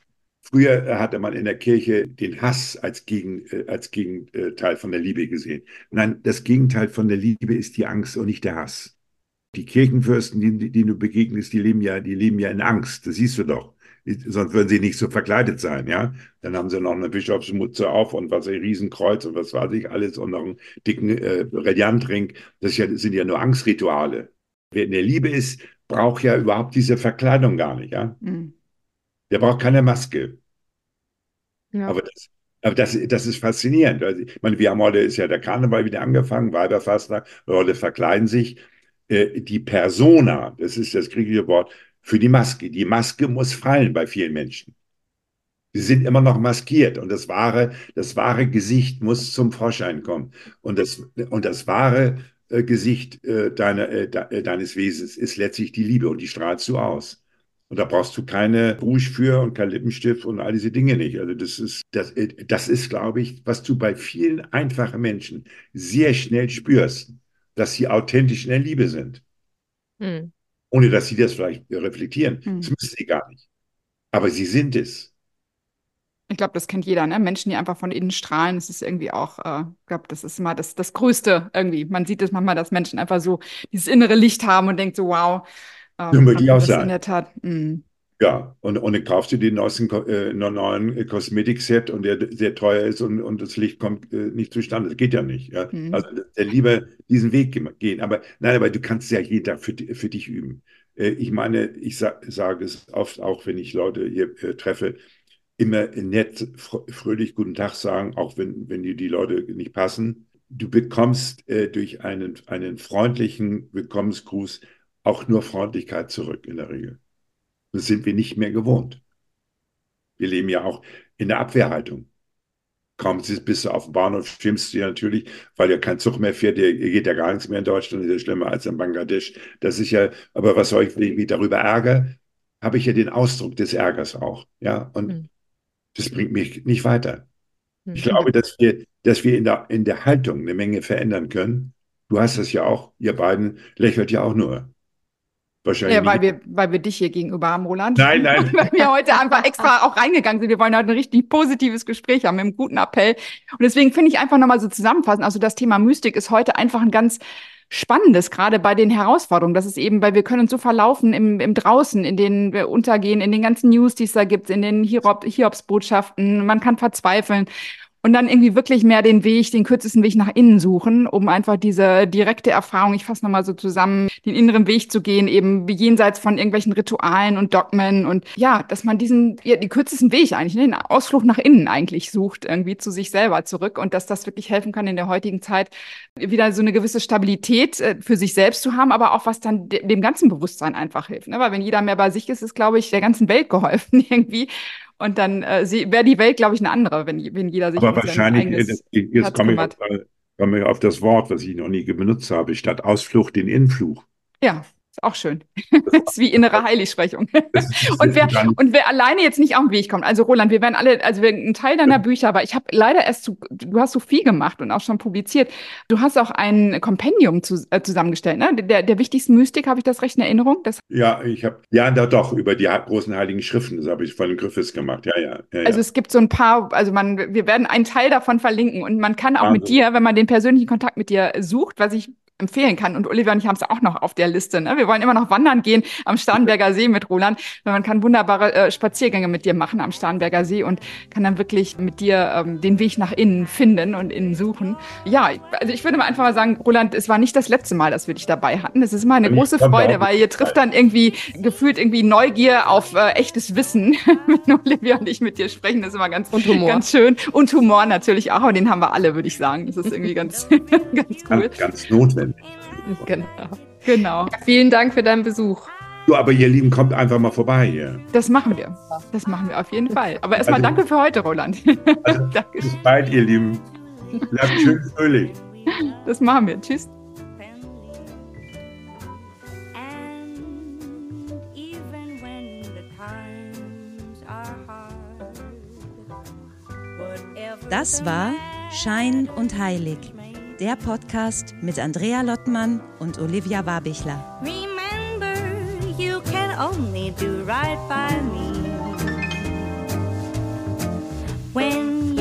Früher hatte man in der Kirche den Hass als, Gegen, äh, als Gegenteil von der Liebe gesehen. Nein, das Gegenteil von der Liebe ist die Angst und nicht der Hass. Die Kirchenfürsten, die, die du begegnest, die leben ja, die leben ja in Angst. Das siehst du doch. Sonst würden sie nicht so verkleidet sein, ja. Dann haben sie noch eine Bischofsmutze auf und was ein Riesenkreuz und was weiß ich alles und noch einen dicken äh, Reliantring. Das, ja, sind ja nur Angstrituale. Wer in der Liebe ist, braucht ja überhaupt diese Verkleidung gar nicht, ja. Mhm. Der braucht keine Maske. Ja. Aber, das, aber das, das ist faszinierend. Also, ich meine, wir haben heute, ist ja der Karneval wieder angefangen, Weiberfastnacht, Leute verkleiden sich. Äh, die Persona, das ist das griechische Wort für die Maske. Die Maske muss fallen bei vielen Menschen. Sie sind immer noch maskiert und das wahre, das wahre Gesicht muss zum Vorschein kommen. Und das, und das wahre äh, Gesicht äh, deiner, de, deines Wesens ist letztlich die Liebe und die strahlst du aus. Und da brauchst du keine Rouge für und kein Lippenstift und all diese Dinge nicht. Also das ist, das, das ist, glaube ich, was du bei vielen einfachen Menschen sehr schnell spürst, dass sie authentisch in der Liebe sind. Hm. Ohne dass sie das vielleicht reflektieren. Hm. Das müssen sie gar nicht. Aber sie sind es. Ich glaube, das kennt jeder, ne? Menschen, die einfach von innen strahlen, das ist irgendwie auch, äh, ich glaube, das ist immer das, das Größte irgendwie. Man sieht es manchmal, dass Menschen einfach so dieses innere Licht haben und denkt so, wow, ähm, ich auch sagen. In der Tat. Mm. Ja, und, und dann kaufst du den neuesten, äh, neuen Kosmetikset und der sehr teuer ist und, und das Licht kommt äh, nicht zustande. Das geht ja nicht. Ja? Mhm. Also lieber diesen Weg gehen. Aber nein, aber du kannst ja jeden Tag für, für dich üben. Äh, ich meine, ich sa sage es oft auch, wenn ich Leute hier äh, treffe, immer nett, fröhlich guten Tag sagen, auch wenn, wenn dir die Leute nicht passen. Du bekommst äh, durch einen, einen freundlichen Willkommensgruß auch nur Freundlichkeit zurück in der Regel. Das sind wir nicht mehr gewohnt. Wir leben ja auch in der Abwehrhaltung. Kaum bist du auf dem Bahnhof, schimpfst du ja natürlich, weil ja kein Zug mehr fährt, hier geht ja gar nichts mehr in Deutschland, ist ja schlimmer als in Bangladesch. Das ist ja, aber was soll ich, wenn ich mich darüber ärgere, habe ich ja den Ausdruck des Ärgers auch. Ja, und mhm. das bringt mich nicht weiter. Mhm. Ich glaube, dass wir, dass wir in der, in der Haltung eine Menge verändern können. Du hast das ja auch, ihr beiden lächelt ja auch nur. Wahrscheinlich. Ja, weil wir, weil wir dich hier gegenüber haben, Roland. Nein, nein. weil wir heute einfach extra auch reingegangen sind. Wir wollen heute ein richtig positives Gespräch haben mit einem guten Appell. Und deswegen finde ich einfach nochmal so zusammenfassen. Also das Thema Mystik ist heute einfach ein ganz Spannendes, gerade bei den Herausforderungen. Das ist eben, weil wir können uns so verlaufen im, im Draußen, in denen wir untergehen, in den ganzen News, die es da gibt, in den Hiobs-Botschaften. Man kann verzweifeln und dann irgendwie wirklich mehr den Weg, den kürzesten Weg nach innen suchen, um einfach diese direkte Erfahrung, ich fasse nochmal so zusammen, den inneren Weg zu gehen, eben jenseits von irgendwelchen Ritualen und Dogmen und ja, dass man diesen, ja, den kürzesten Weg eigentlich, ne, den Ausflug nach innen eigentlich sucht, irgendwie zu sich selber zurück und dass das wirklich helfen kann in der heutigen Zeit, wieder so eine gewisse Stabilität äh, für sich selbst zu haben, aber auch was dann de dem ganzen Bewusstsein einfach hilft. Ne? Weil wenn jeder mehr bei sich ist, ist, glaube ich, der ganzen Welt geholfen irgendwie. Und dann äh, wäre die Welt, glaube ich, eine andere, wenn, wenn jeder sich Aber wahrscheinlich, äh, jetzt komme ich, auf, komme ich auf das Wort, was ich noch nie benutzt habe, statt Ausflucht den Influch. Ja, ist auch schön. Das ist wie innere Heiligsprechung. und, wer, und wer alleine jetzt nicht auf den Weg kommt, also Roland, wir werden alle, also wir, ein Teil deiner Bücher, aber ich habe leider erst, zu, du hast so viel gemacht und auch schon publiziert. Du hast auch ein Kompendium zu, äh, zusammengestellt, ne? Der, der wichtigsten Mystik, habe ich das recht in Erinnerung? Das ja, ich habe, ja, da doch, über die großen heiligen Schriften, das habe ich von den Griffiths gemacht, ja, ja, ja, Also es gibt so ein paar, also man, wir werden einen Teil davon verlinken und man kann auch also. mit dir, wenn man den persönlichen Kontakt mit dir sucht, was ich empfehlen kann. Und Olivia und ich haben es auch noch auf der Liste. Ne? Wir wollen immer noch wandern gehen am Starnberger See mit Roland. Weil man kann wunderbare äh, Spaziergänge mit dir machen am Starnberger See und kann dann wirklich mit dir ähm, den Weg nach innen finden und innen suchen. Ja, also ich würde mal einfach mal sagen, Roland, es war nicht das letzte Mal, dass wir dich dabei hatten. Es ist immer eine große Freude, weil ihr trifft dann irgendwie gefühlt irgendwie Neugier auf äh, echtes Wissen, wenn Olivia und ich mit dir sprechen. Das ist immer ganz, ganz schön. Und Humor natürlich auch, aber den haben wir alle, würde ich sagen. Das ist irgendwie ganz, ganz cool. Ganz, ganz notwendig. Genau. genau. Ja, vielen Dank für deinen Besuch. Du, aber ihr Lieben, kommt einfach mal vorbei hier. Das machen wir. Das machen wir auf jeden Fall. Aber erstmal also, danke für heute, Roland. Also, bis bald, ihr Lieben. Bleibt schön fröhlich. Das machen wir. Tschüss. Das war Schein und Heilig, der Podcast mit Andrea Lottmann und Olivia Warbichler. Remember, you can only do right by me. When